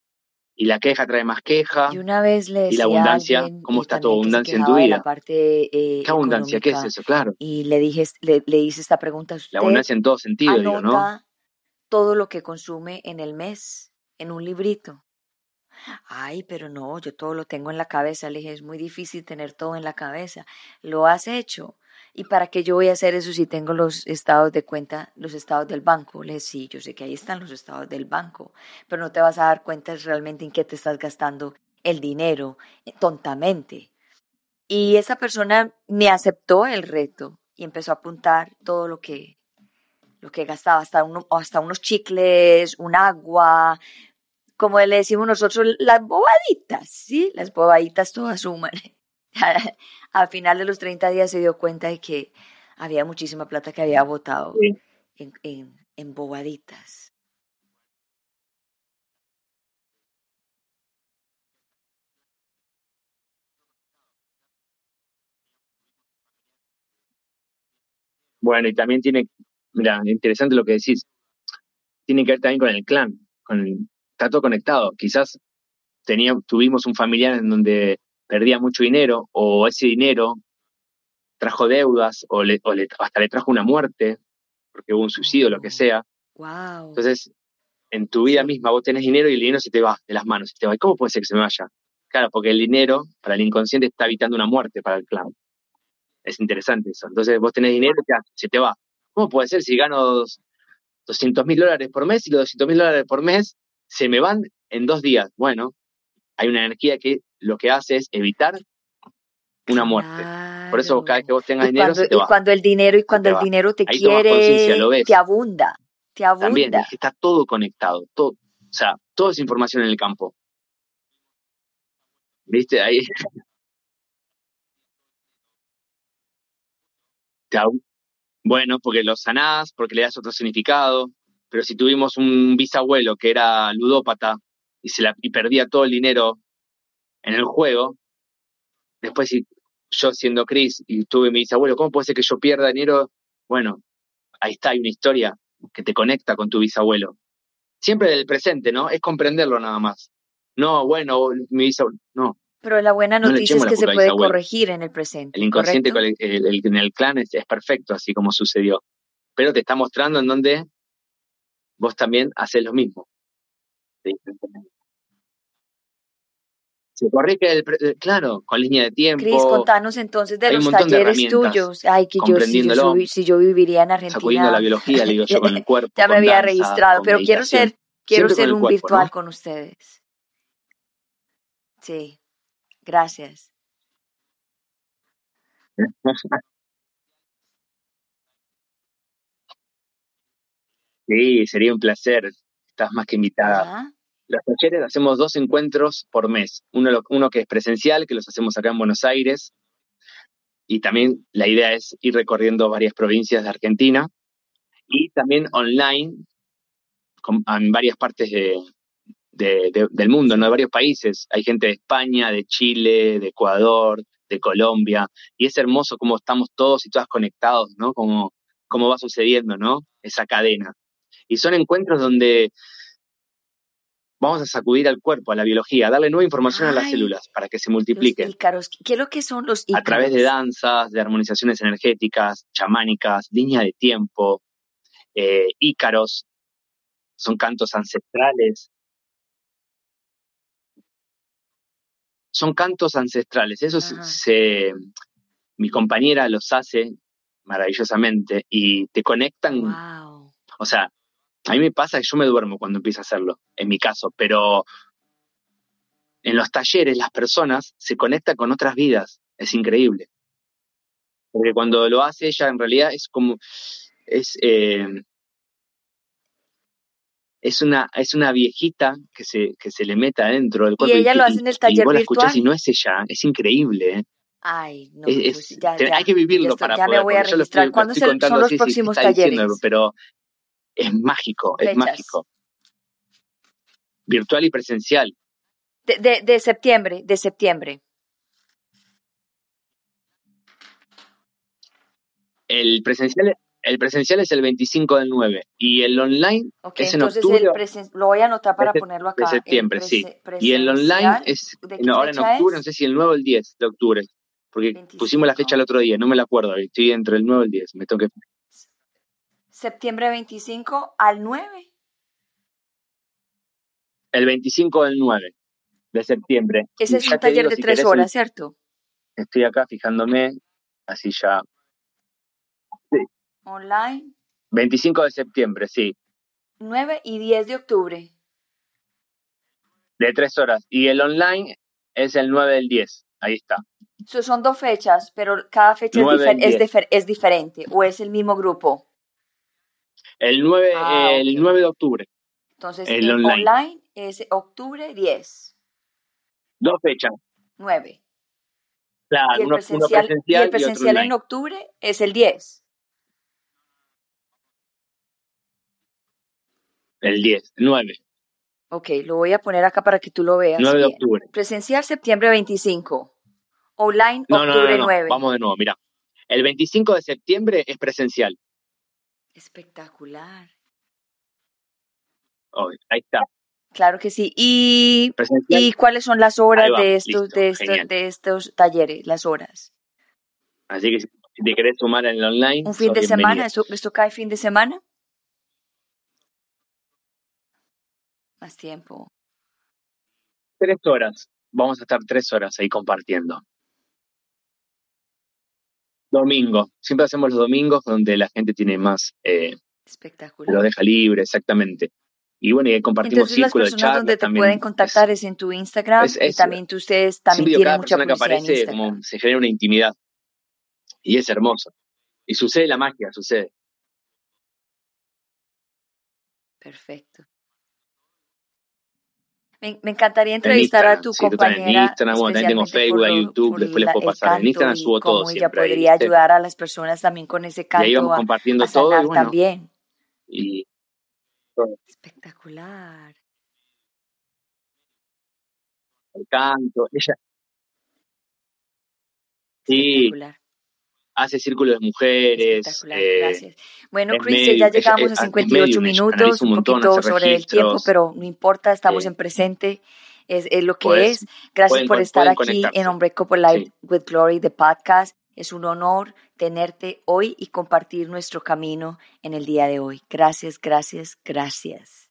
y la queja trae más queja. Y una vez le Y la abundancia, ¿cómo está tu abundancia en tu vida? Parte, eh, ¿Qué abundancia? ¿Qué es eso? Claro. Y le dije, le, hice esta pregunta a usted. La abundancia en todo sentido, digo, ¿no? todo lo que consume en el mes, en un librito. Ay, pero no, yo todo lo tengo en la cabeza. Le dije, es muy difícil tener todo en la cabeza. ¿Lo has hecho? ¿Y para qué yo voy a hacer eso si tengo los estados de cuenta, los estados del banco? Le sí, yo sé que ahí están los estados del banco, pero no te vas a dar cuenta realmente en qué te estás gastando el dinero eh, tontamente. Y esa persona me aceptó el reto y empezó a apuntar todo lo que, lo que gastaba, hasta, uno, hasta unos chicles, un agua, como le decimos nosotros, las bobaditas, ¿sí? Las bobaditas todas suman. Al final de los 30 días se dio cuenta de que había muchísima plata que había botado en, en, bobaditas. Bueno, y también tiene, mira, interesante lo que decís, tiene que ver también con el clan, con el, está todo conectado. Quizás teníamos, tuvimos un familiar en donde perdía mucho dinero o ese dinero trajo deudas o, le, hasta le trajo una muerte porque hubo un suicidio, lo que oh, sea. Entonces, en tu vida misma vos tenés dinero y el dinero se te va de las manos, se te va. ¿Y cómo puede ser que se me vaya? Claro, porque el dinero para el inconsciente está evitando una muerte para el clan. Es interesante eso. Entonces vos tenés dinero y se te va. ¿Cómo puede ser si gano 200 mil dólares por mes y los 200 mil dólares por mes se me van en dos días? Bueno, hay una energía que lo que hace es evitar una muerte. Por eso cada vez que vos tengas dinero, cuando, se te va. Y cuando el dinero, y cuando el dinero te quiere, te abunda, te abunda. También, está todo conectado, todo, o sea, toda esa información en el campo. ¿Viste? Ahí. Bueno, porque lo sanás, porque le das otro significado, pero si tuvimos un bisabuelo que era ludópata y, se la, y perdía todo el dinero en el juego, después si yo siendo Chris y tuve mi bisabuelo, ¿cómo puede ser que yo pierda dinero? Bueno, ahí está, hay una historia que te conecta con tu bisabuelo. Siempre del presente, ¿no? Es comprenderlo nada más. No, bueno, mi bisabuelo, no. Pero la buena noticia es que se puede corregir en el presente. El inconsciente en el clan es, es, perfecto, así como sucedió. Pero te está mostrando en donde vos también haces lo mismo. Se corrige el, eh, claro, con línea de tiempo. Cris, contanos entonces de los talleres tuyos. Ay, que yo si, yo viviría en Argentina. Sacudiendo la biología, digo yo, con el cuerpo. ya me había registrado, pero quiero ser, quiero ser un virtual con ustedes. Sí, gracias. sí, sería un placer. Estás más que invitada. Los talleres hacemos dos encuentros por mes. Uno, que es presencial, que los hacemos acá en Buenos Aires. Y también la idea es ir recorriendo varias provincias de Argentina. Y también online, en varias partes del mundo, ¿no? de varios países. Hay gente de España, de Chile, de Ecuador, de Colombia. Y es hermoso cómo estamos todos y todas conectados, ¿no? Cómo, cómo va sucediendo, ¿no? Esa cadena. Y son encuentros donde vamos a sacudir al cuerpo, a la biología, darle nueva información a las células para que se multipliquen. Ícaros. ¿Qué es lo que son los ícaros? A través de danzas, de armonizaciones energéticas, chamánicas, línea de tiempo, eh, ícaros, son cantos ancestrales. Son cantos ancestrales, eso se, mi compañera los hace maravillosamente y te conectan. O sea, a mí me pasa que yo me duermo cuando empiezo a hacerlo, en mi caso, pero en los talleres las personas se conectan con otras vidas, es increíble. Porque cuando lo hace ella, en realidad es como, es, eh, es una, es una viejita que se, que se le mete adentro del cuerpo. Y ella lo hace en el taller y vos la virtual. escuchás y no es ella, es increíble. ¿eh? Ay, no, Es- pues ya, te- ya, hay que vivirlo ya para ya poder. me voy a registrar. ¿Cuándo son los sí, próximos diciendo, talleres? pero es mágico, es mágico. Virtual y presencial. De, de, de septiembre, de septiembre. El presencial, el presencial es el 25 del 9 y el online Ok, es en entonces octubre el presen- lo voy a anotar para de- ponerlo de acá. el septiembre, sí. Y el online es ¿de no, ahora en octubre, no sé si el 9 o el 10 de octubre, porque pusimos la fecha el 25. otro día, no me la acuerdo, estoy entre el 9 y el 10, me tengo que Septiembre 25 al 9. el 25 del 9 de septiembre. Ese es un taller digo, de si tres querés, el- horas, ¿cierto? estoy acá fijándome, así ya. Online, 25 de septiembre, sí, 9 y 10 de octubre. de tres horas. Y el online es el 9 del 10, ahí está. So, son dos fechas, pero cada fecha es, 9 difer- es, 10. difer- es diferente o es el mismo grupo. El 9, Ah, el ok. 9 de octubre, Entonces, el el online. online es octubre 10, Dos fechas. 9. Claro, Y el uno, uno presencial, y el presencial y presencial en octubre es el 10. El 10, 9, Ok, lo voy a poner acá para que tú lo veas 9 de bien. octubre. Presencial septiembre 25. Online No, no, octubre no, no, 9. vamos de nuevo, mira. El 25 de septiembre es presencial. Espectacular. Oh, ahí está. Claro que sí. ¿Y, y cuáles son las horas va, de estos, listo, de, estos, de estos talleres? Las horas. Así que si te querés sumar en el online, ¿Un fin de semana? ¿Esto, ¿Esto cae fin de semana? Más tiempo. Tres horas. Vamos a estar tres horas ahí compartiendo. Domingo. Siempre hacemos los domingos donde la gente tiene más, eh, lo Espectacular. deja libre, exactamente. Y bueno, y compartimos Entonces las círculos de personas donde te también. pueden contactar es, en tu Instagram es- y también tú, ustedes también tienen cada mucha persona que aparece, como se genera una intimidad. Y es hermoso. Y sucede la magia, sucede. Perfecto. Me, me encantaría En entrevistar a Instagram, tu sí, total, en compañera, Instagram, bueno, también tengo Facebook, por, YouTube, por después les puedo pasar en canto Instagram, subo todo ella siempre ahí, podría ¿viste? ayudar a las personas también con ese Y ahí canto vamos a, compartiendo a todo y bueno, también. y Espectacular. el canto. Ella sí Espectacular. Hace círculos de mujeres, Espectacular, eh, gracias. Bueno, Chris, medio, ya llegamos es, a es 58 medium, ella minutos, un montón, poquito sobre el tiempo, pero no importa, estamos eh, en presente, es, es lo que pues es. Gracias pueden, por estar aquí en. Unbreakable Light Sí, with Glory, the podcast. Es un honor tenerte hoy y compartir nuestro camino en el día de hoy. Gracias, gracias. Gracias.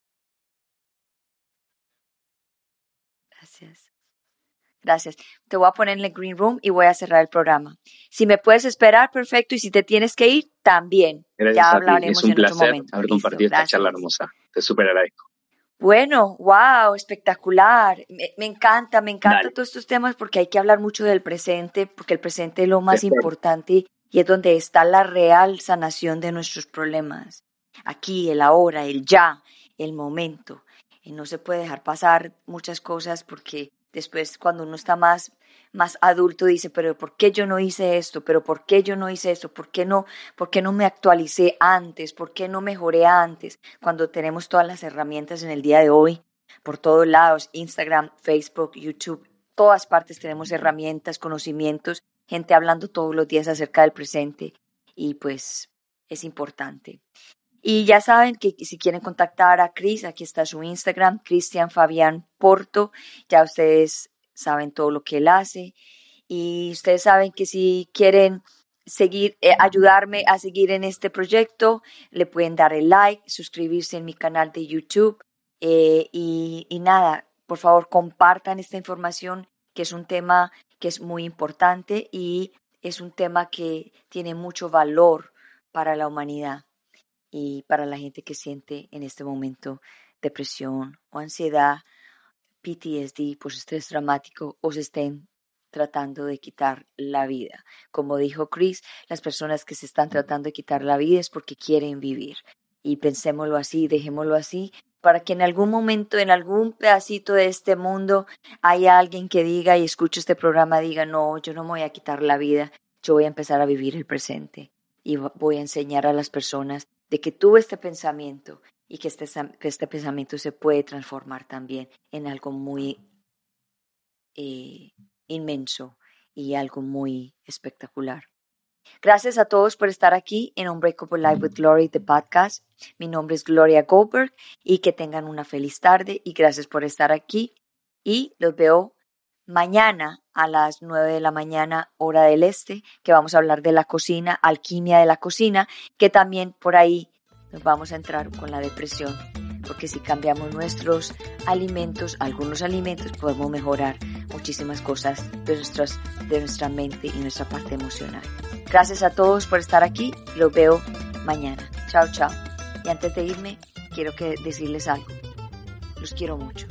Gracias. Te voy a poner en el green room y voy a cerrar el programa. Si me puedes esperar, perfecto. Y si te tienes que ir, también. gracias Ya a ti. Es hablaremos un en otro placer momento. haber Listo. compartido esta charla hermosa. Te súper agradezco. Bueno, wow, espectacular. Me, me encanta, me encanta Dale, todos estos temas porque hay que hablar mucho del presente, porque el presente es lo más importante y es donde está la real sanación de nuestros problemas. Aquí, el ahora, el ya, el momento. Y no se puede dejar pasar muchas cosas porque después cuando uno está más más adulto dice, pero ¿por qué yo no hice esto? ¿Pero por qué yo no hice esto? ¿Por qué no, por qué no me actualicé antes? ¿Por qué no mejoré antes? Cuando tenemos todas las herramientas en el día de hoy, por todos lados, Instagram, Facebook, YouTube, todas partes tenemos herramientas, conocimientos, gente hablando todos los días acerca del presente y pues es importante. Y ya saben que si quieren contactar a Chris, aquí está su Instagram, Cristian Fabián Porto, ya ustedes saben todo lo que él hace. Y ustedes saben que si quieren seguir, eh, ayudarme a seguir en este proyecto, le pueden dar el like, suscribirse en mi canal de YouTube. Eh, y, y nada, por favor compartan esta información que es un tema que es muy importante y es un tema que tiene mucho valor para la humanidad y para la gente que siente en este momento depresión o ansiedad, PTSD, pues estrés dramático o se estén tratando de quitar la vida. Como dijo Chris, las personas que se están tratando de quitar la vida es porque quieren vivir. Y pensémoslo así, dejémoslo así, para que en algún momento, en algún pedacito de este mundo, haya alguien que diga y escuche este programa, diga, no, yo no me voy a quitar la vida, yo voy a empezar a vivir el presente y voy a enseñar a las personas de que tuve este pensamiento y que este, este pensamiento se puede transformar también en algo muy eh, inmenso y algo muy espectacular. Gracias a todos por estar aquí en Unbreakable Life with Glory, the podcast. Mi nombre es Gloria Goldberg y que tengan una feliz tarde y gracias por estar aquí. Y los veo mañana a las 9 de la mañana, hora del este, que vamos a hablar de la cocina, alquimia de la cocina, que también por ahí nos vamos a entrar con la depresión, porque si cambiamos nuestros alimentos, algunos alimentos, podemos mejorar muchísimas cosas de, nuestras, de nuestra mente y nuestra parte emocional. Gracias a todos por estar aquí, los veo mañana. Chao, chao. Y antes de irme, quiero que decirles algo. Los quiero mucho.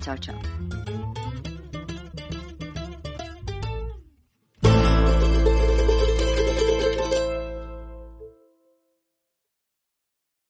Chao, chao.